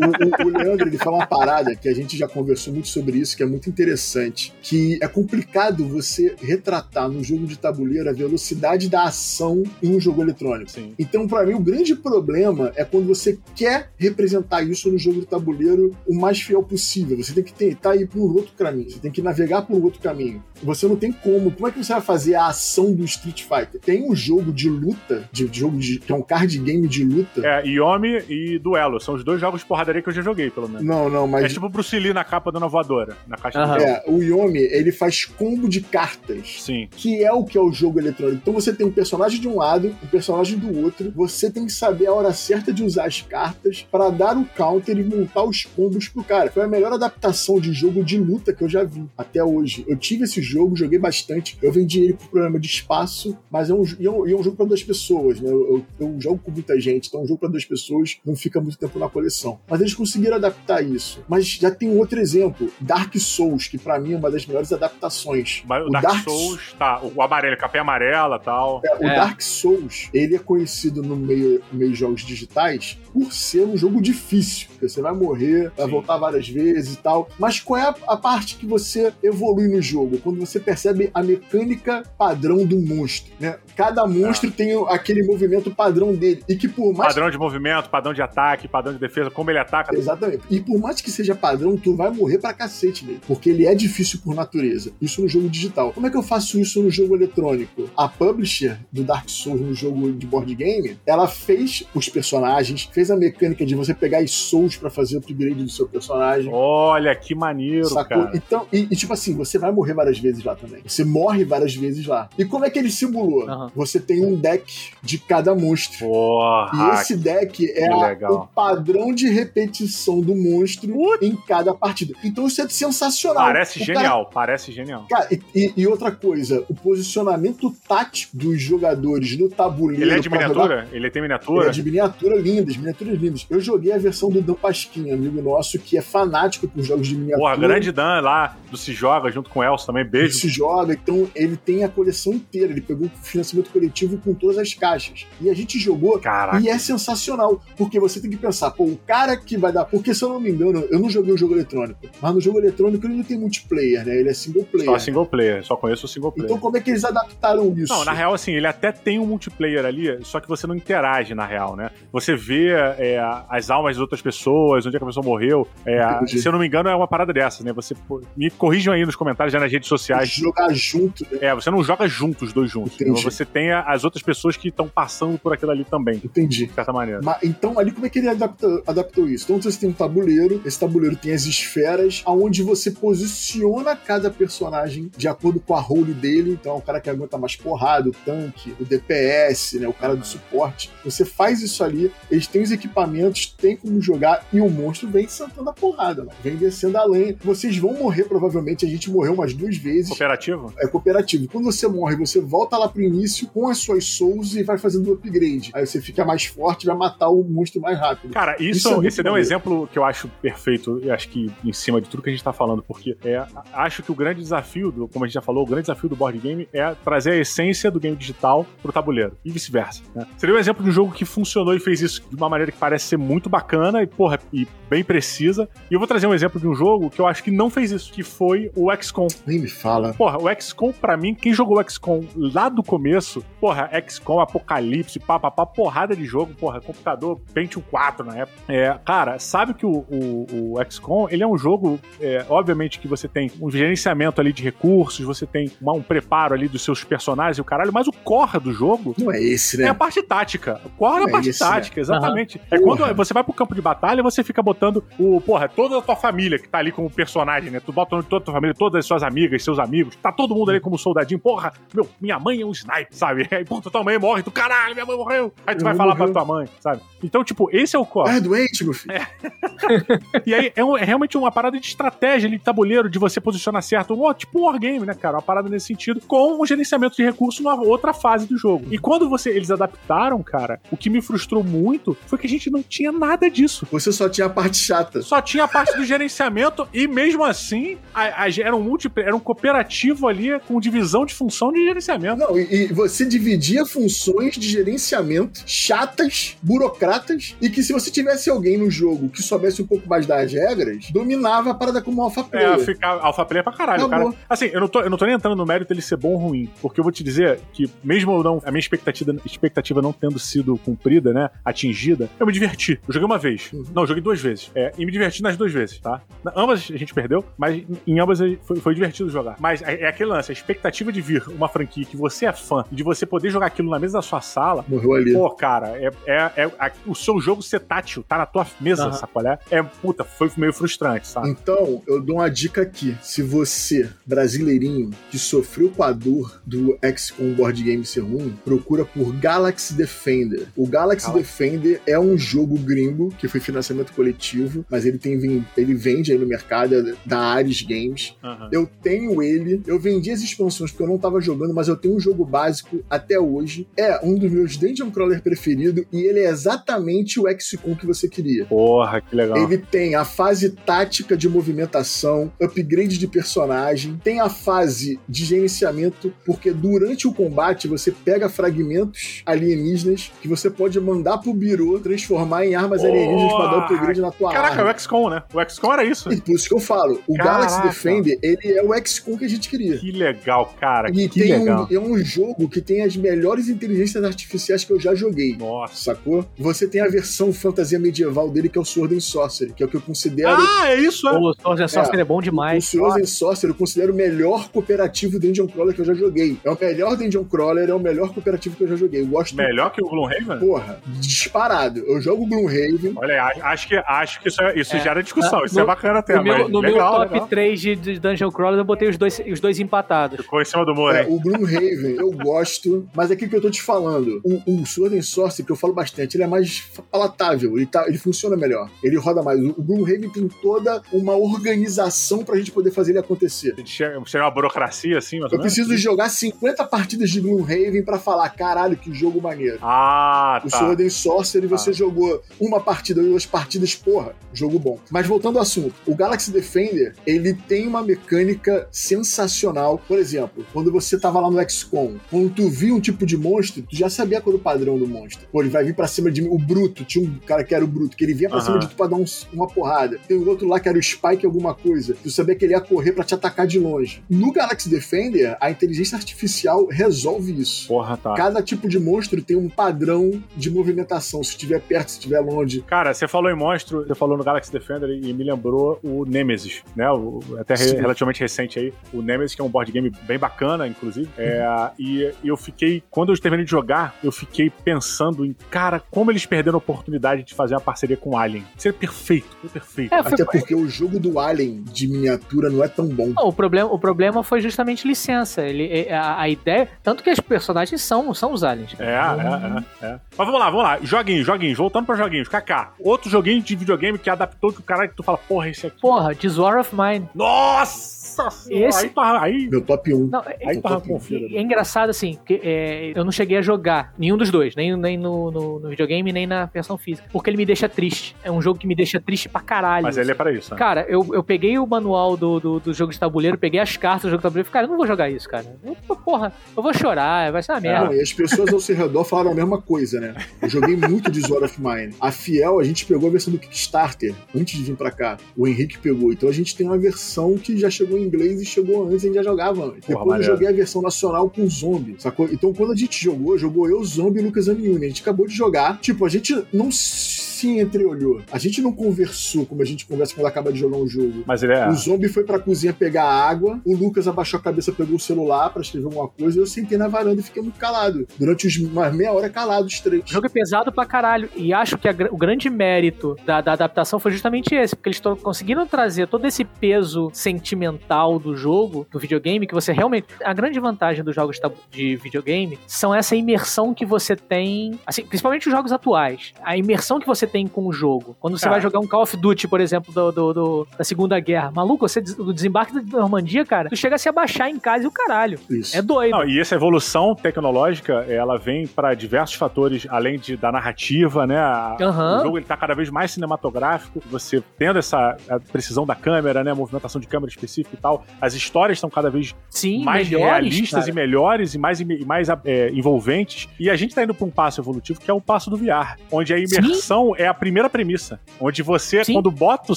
O, o- o Leandro, ele fala uma parada que a gente já conversou muito sobre isso, que é muito interessante. Que é complicado você retratar no jogo de tabuleiro a velocidade da ação em um jogo eletrônico. Sim. Então, pra mim, o grande problema é quando você quer representar isso no jogo de tabuleiro o mais fiel possível. Você tem que tentar ir por outro caminho, você tem que navegar por outro caminho. Você não tem como. Como é que você vai fazer a ação do Street Fighter? Tem um jogo de luta, de, de jogo de, que é um card game de luta. É, Yomi e Duelo. São os dois jogos de porradaria que eu já joguei, pelo menos. Não, não, É mas tipo o Bruce Lee na capa da voadora, na caixa de é, o Yomi, ele faz combo de cartas. Sim. que é o que é o jogo eletrônico. Então você tem um personagem de um lado, um personagem do outro. Você tem que saber a hora certa de usar as cartas para dar o counter e montar os combos pro cara. Foi a melhor adaptação de jogo de luta que eu já vi até hoje. Eu tive esse jogo, joguei bastante. Eu vendi ele pro programa de espaço, mas é um, e é um, e é um jogo para duas pessoas, né? Eu, eu, eu jogo com muita gente, então é um jogo para duas pessoas, não fica muito tempo na coleção. Mas eles conseguiram adaptar isso. Mas já tem um outro exemplo, Dark Souls, que para mim é uma das melhores adaptações. Mas O O Dark, Dark Souls, tá, o amarelo, capé amarela e tal. É, o É. Dark Souls, ele é conhecido no meio, no meio de jogos digitais por ser um jogo difícil. Porque você vai morrer, vai Sim. voltar várias vezes e tal. Mas qual é a, parte que você evolui no jogo? Quando você percebe a mecânica padrão do monstro, né? Cada monstro tem o- aquele movimento padrão dele. E que por mais Padrão de movimento, padrão de ataque, padrão de defesa, como ele ataca. Exatamente. E por mais que seja padrão, tu vai morrer pra cacete dele. Porque ele é difícil por natureza. Isso no jogo digital. Como é que eu faço isso no jogo eletrônico? A publisher do Dark Souls no jogo de board game, ela fez os personagens, fez a mecânica de você pegar as souls pra fazer o upgrade do seu personagem. Olha, que maneiro, Sacou? cara. Então, e, e, tipo assim, você vai morrer várias vezes lá também. Você morre várias vezes lá. E como é que ele simulou? Aham. Você tem um deck de cada monstro. Porra. E esse deck é que a- legal. o padrão de repetição do monstro em cada partida. Então isso é sensacional. Parece O cara- genial, parece genial. Cara, e, e- e outra coisa, o posicionamento tático dos jogadores no tabuleiro. Ele é de pra jogar- miniatura? Ele tem Ele miniatura? é de miniatura lindas, miniaturas lindas. Eu joguei a versão do Dan Pasquim, amigo nosso, que é fanático por jogos de miniatura. Porra, grande Dan lá do Se Joga junto com o Elcio também. Beijo. se joga, então ele tem a coleção inteira. Ele pegou o financiamento coletivo com todas as caixas. E a gente jogou Caraca. e é sensacional, porque você tem que pensar, pô, o cara que vai dar. Porque se eu não me engano, eu não joguei o jogo eletrônico, mas no jogo eletrônico ele não tem multiplayer, né? Ele é single player. Só single player, só conheço o single player. Então como é que eles adaptaram isso? Não, na real, assim, ele até tem um multiplayer ali, só que você não interage, na real, né? Você vê é, as almas das outras pessoas, onde é que a pessoa morreu. É, Entendi. se eu não me engano, é uma parada dessa, né? Você me corrijam aí nos comentários, já nas redes sociais. Jogar junto, né? É, você não joga juntos, os dois juntos. Entendi. Você tem as outras pessoas que estão passando por aquilo ali também, Entendi. de certa maneira. Ma- Então, ali como é que ele adaptou, adaptou isso? Então, você tem um tabuleiro, esse tabuleiro tem as esferas, aonde você posiciona cada personagem de acordo com a role dele. Então, o cara que aguenta mais porrada, o tanque, o DPS, né, o cara do suporte. Você faz isso ali, eles têm os equipamentos, tem como jogar, e o monstro vem sentando a porrada, mano. vem descendo a lenha. Vocês vão morrer, provavelmente. A gente morreu umas duas vezes Cooperativo? é cooperativo. Quando você morre, você volta lá pro início com as suas souls e vai fazendo o upgrade. Aí você fica mais forte e vai matar o monstro mais rápido. Cara, isso, Isso é esse deu um exemplo que eu acho perfeito, e acho que em cima de tudo que a gente tá falando, porque é, acho que o grande desafio, do, como a gente já falou, o grande desafio do board game é trazer a essência do game digital pro tabuleiro, e vice-versa. né? Seria um exemplo de um jogo que funcionou e fez isso de uma maneira que parece ser muito bacana e, porra, e bem precisa. E eu vou trazer um exemplo de um jogo que eu acho que não fez isso, que foi o XCOM. Nem me fala. Porra, o XCOM, pra mim, quem jogou o XCOM lá do começo, porra, XCOM, Apocalipse, papapá, porrada de jogo, porra, computador Pentium 4 na época. É, cara, sabe que o, o, o XCOM, ele é um jogo, é, obviamente que você tem um gerenciamento ali de recursos, você tem uma- um preparo ali dos seus personagens e o caralho, mas o core do jogo Não é esse, é a né? parte tática. O core é a É parte esse, né? tática, exatamente. É Porra. quando você vai pro campo de batalha, você fica botando o, porra, toda a tua família que tá ali como personagem, né? Tu bota o nome de toda a tua família, todas as suas amigas, seus amigos, tá todo mundo ali como soldadinho. Porra, meu, minha mãe é um sniper, sabe? Aí, puta, tua mãe morre, tu, caralho, minha mãe morreu. Aí tu Minha vai falar morreu. pra tua mãe, sabe? Então, tipo, esse é o core. É doente, meu filho. E aí é, um- é realmente uma parada de estratégia ali, de tabuleiro, de você posicionar certo. Um, tipo um wargame, né, cara? Uma parada nesse sentido, com um gerenciamento de recursos numa outra fase do jogo. E quando você eles adaptaram, cara, o que me frustrou muito foi que a gente não tinha nada disso. Você só tinha a parte chata. Só tinha a parte do gerenciamento e mesmo assim a- a- era um múltiplo, era um cooperativo ali com divisão de função de gerenciamento. Não, e, e você dividia funções de gerenciamento chatas, burocratas, e que se você tivesse alguém no jogo que soubesse um pouco mais das regras, dominava a parada como alpha É, player. ficar alfa player pra caralho, Acabou. cara. Assim, eu não, tô, eu não tô nem entrando no mérito dele ser bom ou ruim, porque eu vou te dizer que, mesmo não, a minha expectativa, expectativa não tendo sido cumprida, né, atingida, eu me diverti. Eu joguei uma vez. Uhum. Não, eu joguei duas vezes. É, e me diverti nas duas vezes, tá? Na- ambas a gente perdeu, mas em ambas foi, foi divertido jogar. Mas é, é aquele lance, a expectativa de vir uma franquia que você é fã e de você poder jogar aquilo na mesa da sua sala, Morreu ali. Pô, cara, é, é, é- a- o seu jogo ser tátil, tá na tua mesa, Aham. sabe qual é? É, puta, foi meio frustrante, sabe? Então, eu dou uma dica aqui. Se você, brasileirinho, que sofreu com a dor do XCOM Board Game ser ruim, procura por Galaxy Defender. O Galaxy. Defender é um jogo gringo que foi financiamento coletivo, mas ele tem ele vende aí no mercado é da Ares Games. Aham. Eu tenho ele, eu vendi as expansões porque eu não tava jogando, mas eu tenho um jogo básico até hoje. É um dos meus Dungeon Crawler preferido e ele é exatamente o XCOM que você queria. Porra, que legal. Ele tem a fase tática de movimentação, upgrade de personagem, tem a fase de gerenciamento, porque durante o combate você pega fragmentos alienígenas que você pode mandar pro birô transformar em armas Porra! alienígenas pra dar upgrade na tua Caraca, arma. é o XCOM, né? O XCOM era isso. E por isso que eu falo, o Caraca. Galaxy Defender, ele é o XCOM que a gente queria. Que legal, cara. E que tem legal. um, é um jogo que tem as melhores inteligências artificiais que eu já joguei. Nossa. Sacou? Você tem a versão fantasia medieval dele, que é o Sword and Sorcery, que é o que eu considero Ah, é isso, é. O Swords and Sorcery é bom O demais. Sword and Sorcery eu considero o melhor cooperativo Dungeon Crawler que eu já joguei. É o melhor Dungeon Crawler, é o melhor cooperativo que eu já joguei. Eu gosto, Melhor que o Gloomhaven? porra, disparado. Eu jogo Gloomhaven. Olha aí, acho que, acho que isso, é- isso É. gera Eu discussão. Isso no, é bacana até, no meu, no legal, meu top legal. 3 de, de Dungeon Crawler, eu botei os dois, os dois empatados. Ficou em cima do muro, É, o Gloomhaven eu gosto, mas é aquilo que eu tô te falando. O, o Sword and Sorcery, que eu falo bastante, ele é mais palatável, ele, tá, ele funciona melhor, ele roda mais. O, o Gloomhaven tem toda uma organização pra gente poder fazer ele acontecer. Chega chega uma burocracia assim, mais ou Eu menos? preciso jogar 50 partidas de Gloomhaven pra falar, caralho, que jogo maneiro. Ah, O tá. Sword and Sorcery, você jogou uma partida, duas partidas, porra, jogo bom. Mas voltando ao assunto, o Galaxy Defender, ele tem uma mecânica sensacional. Por exemplo, quando você tava lá no XCOM, quando tu via um tipo de monstro, tu já sabia qual era o padrão do monstro. Pô, ele vai vir pra cima de mim. O Bruto, tinha um cara que era o Bruto, que ele vinha pra Aham. cima de tu pra dar um- uma porrada. Tem o outro lá que era o Spike alguma coisa. Tu sabia que ele ia correr pra te atacar de longe. No Galaxy Defender, a inteligência artificial resolve isso. Porra, tá. Cada tipo de monstro tem um padrão de movimentação. Se estiver perto, se estiver longe. Cara, você falou em monstro, você falou no Galaxy Defender e me lembrou o Nemesis, né? O, até re- relativamente recente aí. O Nemesis, que é um board game bem bacana, inclusive. É, e, e eu fiquei, quando eu terminei de jogar, eu fiquei pensando em, cara, como eles perderam a oportunidade de fazer uma parceria com o Alien. Seria perfeito, perfeito. É, foi- Até porque o jogo do Alien de miniatura não é tão bom. Não, o, problema, o problema foi justamente licença. Ele, é- a, a ideia. Tanto que os personagens são, são os aliens. É, é, é, é. Mas vamos lá, vamos lá. Joguinhos, joguinhos. Voltando pra joguinhos. Kaká, outro joguinho de videogame que adaptou que o caralho que tu fala, porra, esse aqui. Porra, This War of Mine. Nossa! Senhora, Esse- Aí, tá- aí, Meu top 1. Não, é, aí tava top confira. é engraçado assim, que é, eu não cheguei a jogar nenhum dos dois, nem, nem no, no- no videogame, nem na versão física. Porque ele me deixa triste. É um jogo que me deixa triste pra caralho. Mas ele é pra isso, né? Cara, eu, eu peguei o manual do, do, do jogo de tabuleiro, peguei as cartas do jogo de tabuleiro e falei, cara, eu não vou jogar isso, cara. Eu, porra, eu vou chorar, vai ser uma merda. Não, e as pessoas ao seu redor falaram a mesma coisa, né? Eu joguei muito de Sword of Mine. A Fiel, a gente pegou a versão do Kickstarter antes de vir pra cá. O Henrique pegou. Então a gente tem uma versão que já chegou em inglês e chegou antes, a gente já jogava antes. Depois eu maneiro. joguei a versão nacional com zombie, sacou? Então quando a gente jogou, jogou eu, zombie e Lucas Amiuni. A gente acabou de jogar. Tipo, a gente não se entreolhou. A gente não conversou como a gente conversa quando acaba de jogar um jogo. Mas ele é. O zombie foi pra cozinha pegar água, o Lucas abaixou a cabeça, pegou o celular pra escrever alguma coisa, e eu sentei na varanda e fiquei muito calado. Durante uns- uma meia hora calado, os três. O jogo é pesado pra caralho. E acho que a o grande mérito da, da adaptação foi justamente esse. Porque eles to- conseguiram trazer todo esse peso sentimental do jogo, do videogame, que você realmente. A grande vantagem dos jogos de videogame são essa imersão que você tem. Assim, principalmente os jogos atuais. A imersão que você tem com o jogo. Quando você Cara. vai jogar um Call of Duty, por exemplo, do, do- do- da Segunda Guerra. Maluco, você des- o desembarque da Normandia, cara, tu chega a se abaixar em casa e o caralho. Isso. É doido. Não, e essa evolução tecnológica, ela vem para diversos fatores, além de, da narrativa, né? A- Aham. O jogo ele tá cada vez mais cinematográfico, você tendo essa a precisão da câmera, né? A movimentação de câmera específica tal. As histórias estão cada vez Sim, mais melhores, realistas cara. e melhores e mais, e mais é, envolventes. E a gente tá indo pra um passo evolutivo que é o passo do VR, onde a imersão é a primeira premissa. Onde você, Sim. quando bota o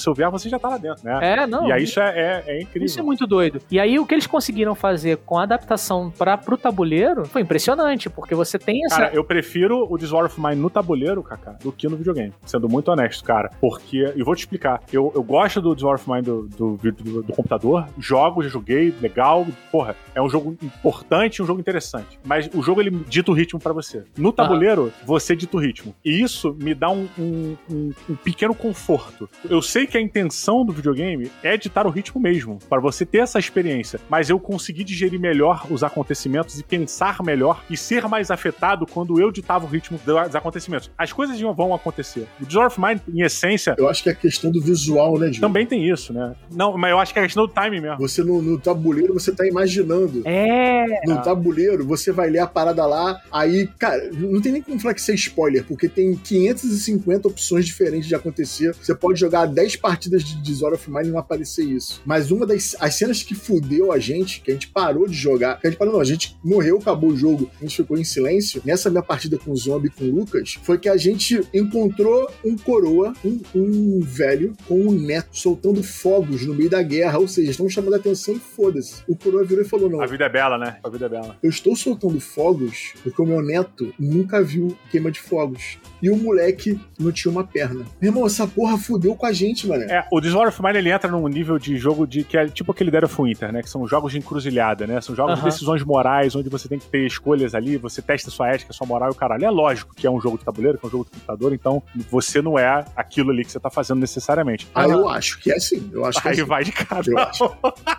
seu VR, você já tá lá dentro, né? É, não. e aí isso é, é, é incrível. Isso é muito doido. E aí o que eles conseguiram fazer com a adaptação para pro tabuleiro foi impressionante, porque você tem essa Cara, eu prefiro o This War of Mine no tabuleiro, Kaká, do que no videogame. Sendo muito honesto, cara. Porque, e vou te explicar, eu, eu gosto do This War of Mine do, do, do- do computador, jogo, já joguei, legal, porra, é um jogo importante, um jogo interessante. Mas o jogo, ele dita o ritmo pra você. No tabuleiro, você dita o ritmo. E isso me dá um, um, um- um pequeno conforto. Eu sei que a intenção do videogame é ditar o ritmo mesmo, para você ter essa experiência. Mas eu consegui digerir melhor os acontecimentos e pensar melhor e ser mais afetado quando eu ditava o ritmo dos acontecimentos. As coisas vão acontecer. O Disorder of Mind, em essência, Eu acho que é a questão do visual, né, Gil? também tem isso, né? Não, mas eu acho que é a questão do time mesmo. Você no, no tabuleiro, você tá imaginando. É, No tabuleiro, você vai ler a parada lá, aí, cara, não tem nem como falar que isso é spoiler, porque tem 550 opções diferentes de acontecer. Você pode jogar 10 partidas de Disorder of Mine e não aparecer isso. Mas uma das as cenas que fudeu a gente, que a gente parou de jogar, que a gente parou, não, a gente morreu, acabou o jogo, a gente ficou em silêncio. Nessa minha partida com o Zombie e com o Lucas, foi que a gente encontrou um coroa, um, um velho, com um neto soltando fogos no meio da guerra, ou seja, estão chamando a atenção e foda-se. O coroa virou e falou: não. A vida é bela, né? A vida é bela. Eu estou soltando fogos porque o meu neto nunca viu queima de fogos. E o moleque não tinha uma perna. Meu irmão, essa porra fudeu com a gente, mano. É, o War of Mine ele entra num nível de jogo de que é tipo aquele Dead of Winter, né? Que são jogos de encruzilhada, né? São jogos de decisões morais, onde você tem que ter escolhas ali, você testa sua ética, sua moral e o caralho. É lógico que é um jogo de tabuleiro, que é um jogo de computador, então você não é aquilo ali que você tá fazendo necessariamente. Ah, eu acho que é assim. Eu acho que é Aí assim. vai de cada Eu acho.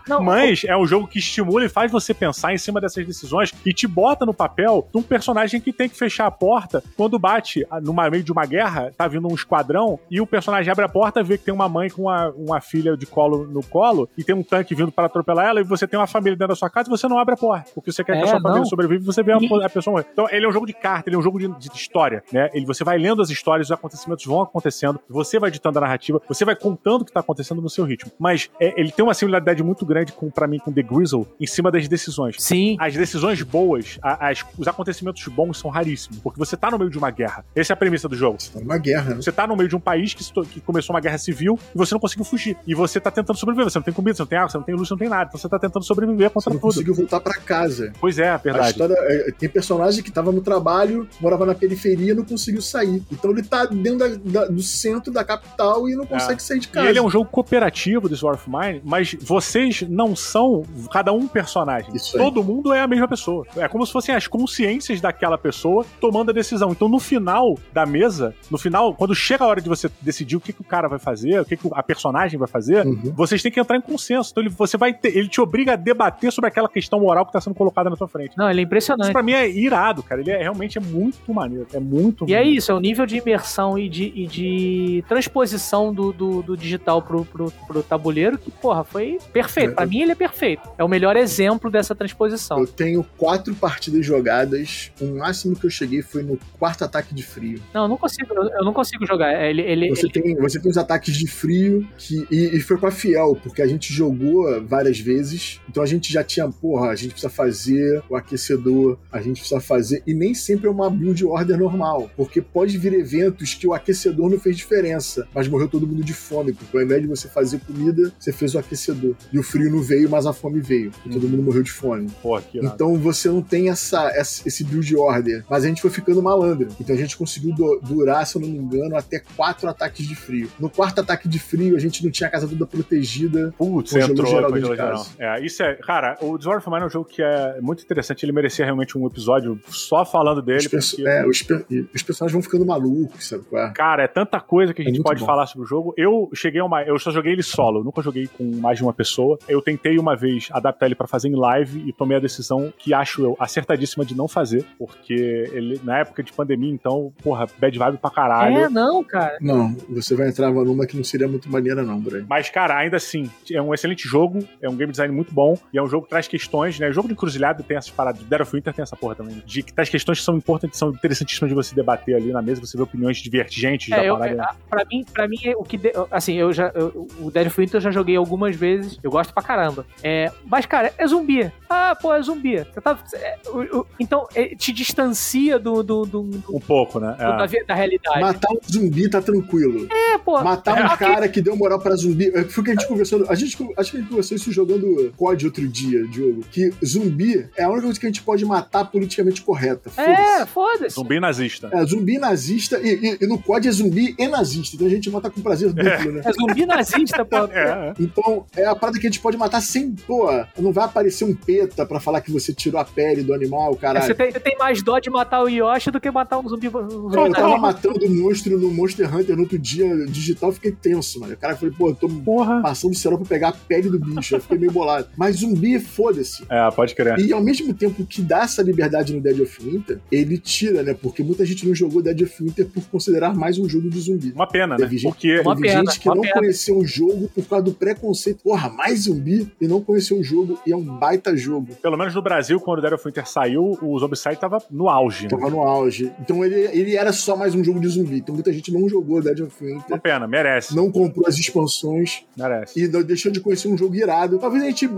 Não, Mas é um jogo que estimula e faz você pensar em cima dessas decisões e te bota no papel de um personagem que tem que fechar a porta quando bate numa meio de uma guerra, tá vindo um esquadrão e o personagem abre a porta, vê que tem uma mãe com uma, uma filha de colo no colo e tem um tanque vindo para atropelar ela e você tem uma família dentro da sua casa e você não abre a porta, porque você quer que É, a sua família não. sobreviva e você vê a, E- a pessoa morrer. Então ele é um jogo de carta, ele é um jogo de, de história, né? Ele, você vai lendo as histórias, os acontecimentos vão acontecendo, você vai ditando a narrativa, você vai contando o que tá acontecendo no seu ritmo. Mas é, ele tem uma similaridade muito grande com, para mim, com The Grizzle em cima das decisões. Sim. As decisões boas, a- as- os acontecimentos bons são raríssimos, porque você tá no meio de uma guerra. Essa é premissa do jogo. Tá numa guerra, né? Você tá no meio de um país que, que começou uma guerra civil e você não conseguiu fugir. E você tá tentando sobreviver. Você não tem comida, você não tem água, você não tem luz, você não tem nada. Então você tá tentando sobreviver Você contra não tudo. conseguiu voltar pra casa. Pois é, A verdade. história, é, tem personagem que tava no trabalho, morava na periferia e não conseguiu sair. Então ele tá dentro da- da- do centro da capital e não consegue sair de E casa. ele é um jogo cooperativo do War of Mine, mas vocês não são cada um personagem. Todo mundo é a mesma pessoa. É como se fossem as consciências daquela pessoa tomando a decisão. Então, no final da mesa, no final, quando chega a hora de você decidir o que, que o cara vai fazer, o que, que a personagem vai fazer, Uhum. vocês têm que entrar em consenso. Então, ele, você vai ter- ele te obriga a debater sobre aquela questão moral que está sendo colocada na sua frente. Não, ele é Isso impressionante. pra mim é irado, cara. Ele é, realmente é muito maneiro. É muito E é maneiro. isso, é o nível de imersão e de, e de transposição do, do, do digital pro, pro, pro tabuleiro que, porra, foi perfeito. É. Pra mim, ele é perfeito. É o melhor exemplo dessa transposição. Eu tenho quatro partidas jogadas. O máximo que eu cheguei foi no quarto ataque de frio. Não, eu não consigo, eu, eu não consigo jogar. Ele, ele, Você ele- tem, você tem os ataques de frio que, e, e foi com a Fiel, porque a gente jogou várias vezes. Então a gente já tinha, porra, a gente precisa fazer o aquecedor, a gente precisa fazer. E nem sempre é uma build order normal, porque pode vir eventos que o aquecedor não fez diferença, mas morreu todo mundo de fome, porque ao invés de você fazer comida, você fez o aquecedor. E o frio não veio, mas a fome veio. E todo mundo morreu de fome. Pô. Então você não tem essa, essa- esse build order. Mas a gente foi ficando malandro. Então a gente conseguiu du- durar, se eu não me engano, até quatro ataques de frio. No quarto ataque de frio, a gente não tinha a casa toda protegida. Putz, entrou, geral dentro de casa. É, isso é. Cara, o Dishonored of Mine é um jogo que é muito interessante. Ele merecia realmente um episódio só falando dele. Os, perso- porque- é, os, per- os personagens vão ficando malucos, sabe? qual é? Cara, é tanta coisa que a É gente muito pode bom. falar sobre o jogo. Eu cheguei a uma. Eu só joguei ele solo, nunca joguei com mais de uma pessoa. Eu tentei uma vez adaptar ele pra fazer em live e tomei a decisão que acho eu acertadíssima de não fazer, porque ele, na época de pandemia, então, porra, bad vibe pra caralho. É, não, cara. Não, você vai entrar numa que não seria muito maneira, não, Brian. Mas, cara, ainda assim, é um excelente jogo, é um game design muito bom, e é um jogo que traz questões, né? O jogo de encruzilhada tem essas paradas. Dead of Winter tem essa porra também? De que traz questões que são importantes, são interessantíssimas de você debater ali na mesa, você vê opiniões divergentes da É, eu, parada. é, pra mim, pra mim, o que. de- assim, eu já. eu- o Dead of Winter eu já joguei algumas vezes. Eu gosto pra caramba. É, mas, cara, é zumbi. Ah, pô, é zumbi. Você tá, é, o- o- então, é, te distancia do, do, do- do- Um pouco, né? Da, É. vi- da realidade. Matar um zumbi tá tranquilo. É, pô. Matar um cara que deu moral pra zumbi. é, Foi o que a gente conversou. A gente, acho que a gente conversou isso jogando COD outro dia, Diogo. Que zumbi é a única coisa que a gente pode matar politicamente correta. É, Foda-se. Zumbi nazista. É, zumbi nazista e, e- e no COD é zumbi e nazista. Então a gente mata com prazer duplo, né? É zumbi nazista, pô. É, é. Então, é a parada que a gente pode matar sem, pô, não vai aparecer um peta pra falar que você tirou a pele do animal, É, caralho. Você tem, você tem mais dó de matar o Yoshi do que matar um zumbi. Um eu tava matando um monstro no Monster Hunter no outro dia digital, fiquei tenso, mano. O cara falou, pô, eu tô Porra. passando o cerol pra pegar a pele do bicho. Eu fiquei meio bolado. Mas zumbi, foda-se. É, pode crer. E ao mesmo tempo que dá essa liberdade no Dead of Winter, ele tira, né? Porque muita gente não jogou Dead of Winter por considerar mais um jogo de zumbi. Uma pena, né? Teve gente- Porque Uma Teve pena, gente que uma não pena. conheceu o jogo por causa do preconceito. Porra, mais zumbi e não conheceu o jogo e é um baita jogo. pelo menos no Brasil, quando o Dead of Winter saiu, o Zombicide tava no auge. Né? Tava no auge. Então ele, ele era só mais um jogo de zumbi. Então muita gente não jogou Dead of Uma Winter, pena, merece. não comprou as expansões Merece. e deixou de conhecer um jogo irado. Talvez a gente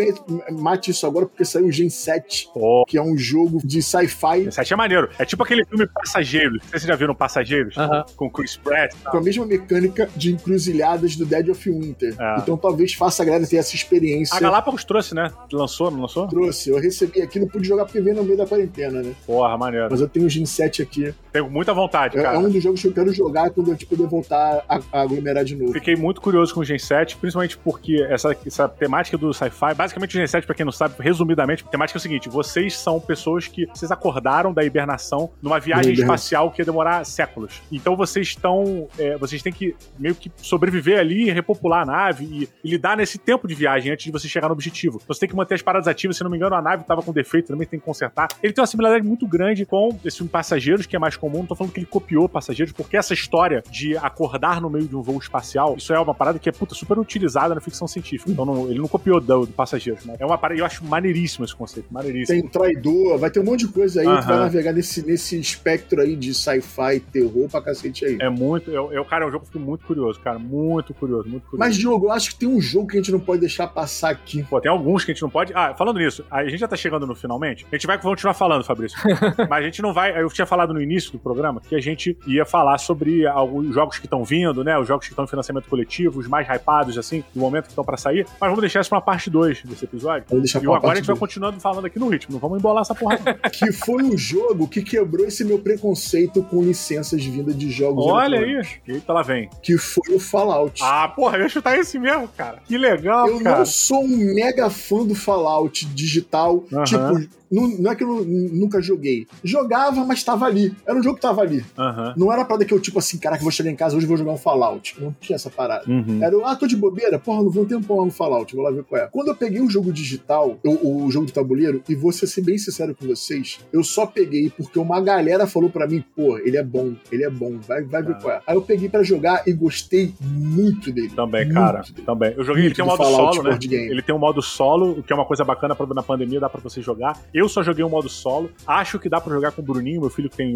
mate isso agora porque saiu o Gen 7, Pô, que é um jogo de sci-fi esse é maneiro. É tipo aquele filme Passageiros. Vocês já viram Passageiros? Aham. Com Chris Pratt. tal. com a mesma mecânica de encruzilhadas do Dead of Winter. É. Então talvez faça a galera ter essa experiência. A Galápagos trouxe, né? Lançou, não lançou? Trouxe. Eu recebi aqui, não pude jogar porque veio no meio da quarentena, né? Porra, maneiro. Mas eu tenho o Gen 7 aqui. Tenho muita vontade, É, cara. é um dos jogos que eu quero jogar quando eu tipo, poder voltar a, a aglomerar de novo. Fiquei muito curioso com o Gen 7, principalmente porque essa, essa temática do sci-fi, basicamente o Gen 7, pra quem não sabe, resumidamente, a temática é o seguinte: vocês são pessoas que vocês acordaram da hibernação numa viagem espacial que ia demorar séculos. Então vocês estão. é, vocês têm que meio que sobreviver ali, repopular a nave e, e lidar nesse tempo de viagem antes de você chegar no objetivo. Você tem que manter as paradas ativas, se não me engano, a nave tava com defeito, também tem que consertar. Ele tem uma similaridade muito grande com esse filme Passageiros, que é mais comum. Não tô falando que ele copiou Passageiros, porque essa história de acordar no meio de um voo espacial, isso é uma parada que é puta, super utilizada na ficção científica. Então não- ele não copiou do, do Passageiros, mas é uma parada, eu acho maneiríssimo esse conceito, maneiríssimo. Tem traidor, vai ter um monte de coisa aí. Aham. Tu vai navegar nesse, nesse espectro aí de sci-fi, terror pra cacete aí. É muito, eu, eu, cara, é um jogo que eu fico muito curioso, cara, muito curioso, muito curioso. Mas, Diogo, eu acho que tem um jogo que a gente não pode deixar passar aqui. Pô, tem alguns que a gente não pode. Ah, falando nisso, a gente já tá chegando no finalmente. A gente vai continuar falando, Fabrício. Mas a gente não vai. Eu tinha falado no início do programa que a gente ia falar sobre alguns jogos que estão vindo, né? Os jogos que estão em financiamento coletivo, os mais hypados, assim, do momento que estão pra sair. Mas vamos deixar isso pra parte 2 desse episódio. Vamos deixar E pra agora a gente vai dois. continuando falando aqui no ritmo. Não vamos embolar essa porra. Que foi o jogo que quebrou esse meu preconceito com licenças vindas de jogos Olha aí. Eita, lá vem. Que foi o Fallout. Ah, porra, eu ia chutar esse mesmo, cara. Que legal, eu cara. não sou um mega fã do Fallout digital. Aham. Tipo, não, não é que eu nu- nunca joguei. Jogava, mas tava ali. Era um jogo que tava ali. Aham. Não era parada que eu, tipo assim, caraca, vou chegar em casa hoje vou jogar um Fallout. Não tinha essa parada. Uhum. Era, o, ah, tô de bobeira, porra, não vou um tempão lá no Fallout, vou lá ver qual é. Quando eu peguei o jogo digital, o, o jogo de tabuleiro, e vou ser bem sincero com vocês, eu só peguei porque uma galera falou pra mim, pô, ele é bom, ele é bom, vai, vai ver Ah. qual é. Aí eu peguei pra jogar e gostei muito dele. Também, Muito cara. dele. Também. Eu joguei, ele Muito tem um do modo Fallout solo, né? Ele tem um modo solo, o que é uma coisa bacana pra, na pandemia, dá pra você jogar. Eu só joguei um modo solo. Acho que dá pra jogar com o Bruninho, meu filho que tem,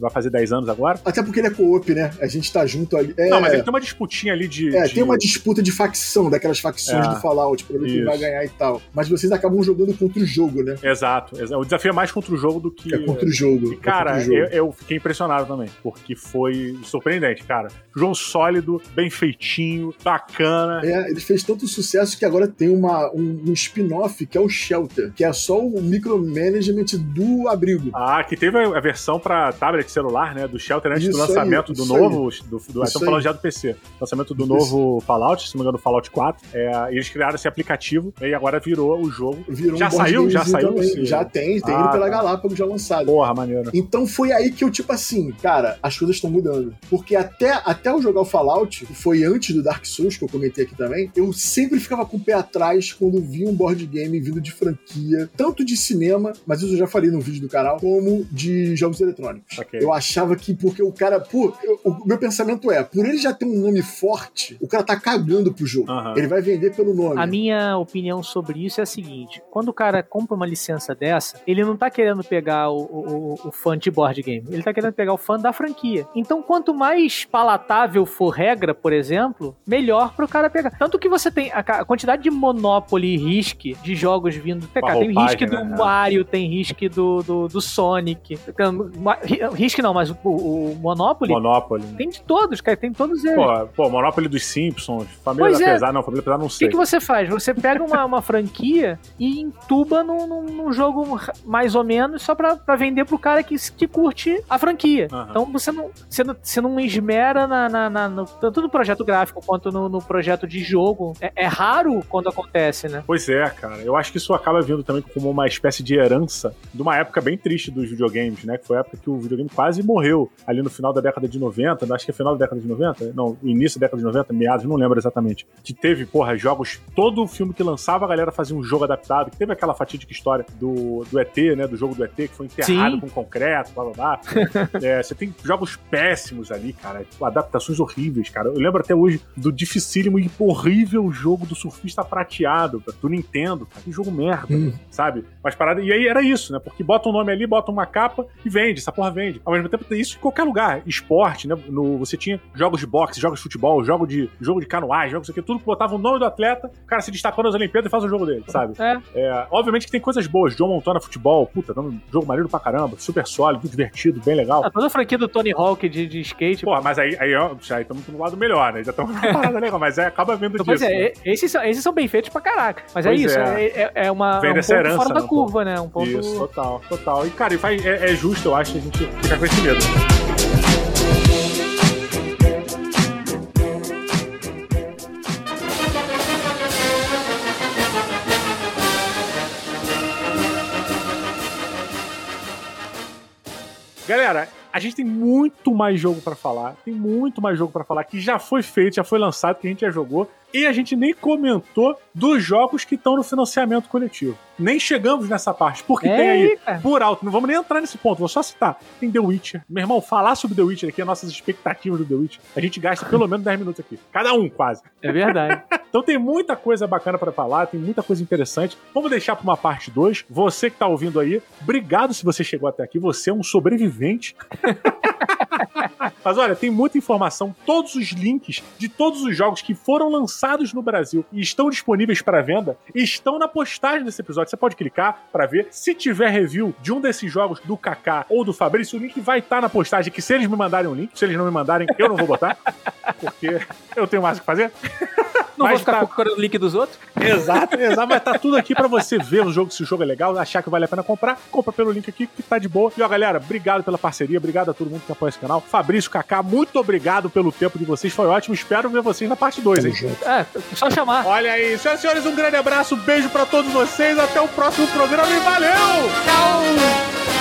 vai fazer 10 anos agora. Até porque ele é co-op, né? A gente tá junto ali. É, Não, mas ele tem uma disputinha ali de. é, de- tem uma disputa de facção, daquelas facções É. do Fallout, pra ver quem vai ganhar e tal. Mas vocês acabam jogando contra o jogo, né? Exato, exa- O desafio é mais contra o jogo do que. É contra o jogo. E, cara, é o jogo. eu, eu fiquei impressionado também, porque foi surpreendente, cara. Jogo sólido, bem feitinho, bacana. É, ele fez tanto sucesso que agora tem uma, um, um spin-off que é o Shelter, que é só o micromanagement do abrigo. Ah, que teve a versão pra tablet celular, né? Do Shelter antes do Isso aí, lançamento do isso novo. Do, do, Isso estamos falando aí. já do PC. Lançamento do Do novo Fallout, se não me engano, Fallout 4. É, eles criaram esse aplicativo e agora virou o jogo. Virou Já um saiu? Já saiu também. Já tem, tem Ah, ele pela tá. Galápagos já lançado. Porra, maneiro. Então foi aí que eu, tipo assim, cara, as coisas estão mudando. Porque até, até eu jogar o Fallout, que foi antes do Dark Souls, que eu comentei aqui também, eu sempre ficava com o pé atrás quando via um board game vindo de franquia, tanto de cinema, mas isso eu já falei no vídeo do canal, como de jogos eletrônicos. Ok. Eu achava que, porque o cara, pô, o meu pensamento é, por ele já ter um nome forte, o cara tá cagando pro jogo. Aham. Ele vai vender pelo nome. A minha opinião sobre isso é a seguinte: quando o cara compra uma licença dessa, ele não tá querendo pegar o, o, o fã de board game, ele tá querendo pegar o fã da franquia. Então, quanto mais palatável for regra, por exemplo, melhor pro cara pegar. Tanto que você tem a, quantidade de Monopoly e Risk de jogos vindo. Cara, tem Risk do né? Mario, tem Risk do, do, do Sonic. Risk não, mas o, o Monopoly Monopoly. tem de todos, cara, tem todos eles. Pô, pô, Monopoly dos Simpsons, Família Pois da é. Pesada, não, Família da Pesada não O que, sei. que você faz? Você pega uma, uma franquia e entuba num, num- num jogo mais ou menos só pra, pra vender pro cara que, que curte a franquia. Aham. Então você não, você não, você não esmera na, na- na- no, tanto no projeto gráfico quanto no, no projeto de jogo. É, é raro quando acontece, né? Pois é, cara. Eu acho que isso acaba vindo também como uma espécie de herança de uma época bem triste dos videogames, né? Que foi a época que o videogame quase morreu ali no final da década de 90, acho que é final da década de 90, não, o início da década de 90, meados, não lembro exatamente. Que teve, porra, jogos, todo filme que lançava a galera fazia um jogo adaptado, que teve aquela fatídica história do, do ET, né? Do jogo do ET, que foi enterrado Sim. com concreto, blá blá blá. É, você tem jogos péssimos ali, cara, adaptações horríveis, cara. Eu lembro até hoje do dificílimo e horrível jogo do surfista prateado, do Nintendo, cara. Que jogo merda, Hum. sabe? Mas parada. E aí era isso, né? Porque bota um nome ali, bota uma capa e vende. Essa porra vende. Ao mesmo tempo, tem isso em qualquer lugar. Esporte, né? No, você tinha jogos de boxe, jogos de futebol, jogo de, jogo de canoagem, jogos aqui, tudo que botava o nome do atleta, o cara se destacou nas Olimpíadas e faz o jogo dele, sabe? É. É, obviamente que tem coisas boas. John Montana Futebol, puta, dando um jogo maneiro pra caramba, super sólido, divertido, bem legal. Ah, toda a franquia do Tony Hawk de, de skate. Porra, mas aí, aí ó, já estamos no lado melhor, né? Já estamos numa parada legal, mas aí acaba vendo Então, pois disso. né? é, esse esses, são- esses são bem feitos pra caraca. Mas é Pois isso, é. é, é, é uma, Vem é um dessa ponto herança, fora da né, curva, né? Um ponto... Isso, total, total. E, cara, faz- é, é justo, eu acho, a gente ficar com esse Galera, a gente tem muito mais jogo pra falar. Tem muito mais jogo pra falar que já foi feito, já foi lançado, que a gente já jogou. E a gente nem comentou dos jogos que estão no financiamento coletivo. Nem chegamos nessa parte, porque É, tem aí, por alto, não vamos nem entrar nesse ponto, vou só citar. Tem The Witcher. Meu irmão, falar sobre The Witcher aqui, as nossas expectativas do The Witcher, a gente gasta pelo menos 10 minutos aqui. Cada um, quase. É verdade. Então tem muita coisa bacana pra falar, tem muita coisa interessante. Vamos deixar pra uma parte 2. Você que tá ouvindo aí, obrigado se você chegou até aqui. Você é um sobrevivente. Mas olha, tem muita informação, todos os links de todos os jogos que foram lançados no Brasil e estão disponíveis para venda estão na postagem desse episódio. Você pode clicar para ver. Se tiver review de um desses jogos do Kaká ou do Fabrício, o link vai estar na postagem. Que se eles me mandarem um link, se eles não me mandarem, eu não vou botar, porque eu tenho mais o que fazer. Não Mas vou ficar tá- procurando o link dos outros. Exato, exato. Vai estar tudo aqui pra você ver o jogo, se o jogo é legal, achar que vale a pena comprar. Compra pelo link aqui que tá de boa. E ó, galera, obrigado pela parceria, obrigado a todo mundo que apoia esse canal. Fabrício, Kaká, muito obrigado pelo tempo de vocês, foi ótimo. Espero ver vocês na parte 2, hein? É, só chamar. Olha aí, senhoras e senhores, um grande abraço, beijo pra todos vocês, até o próximo programa e valeu! Tchau!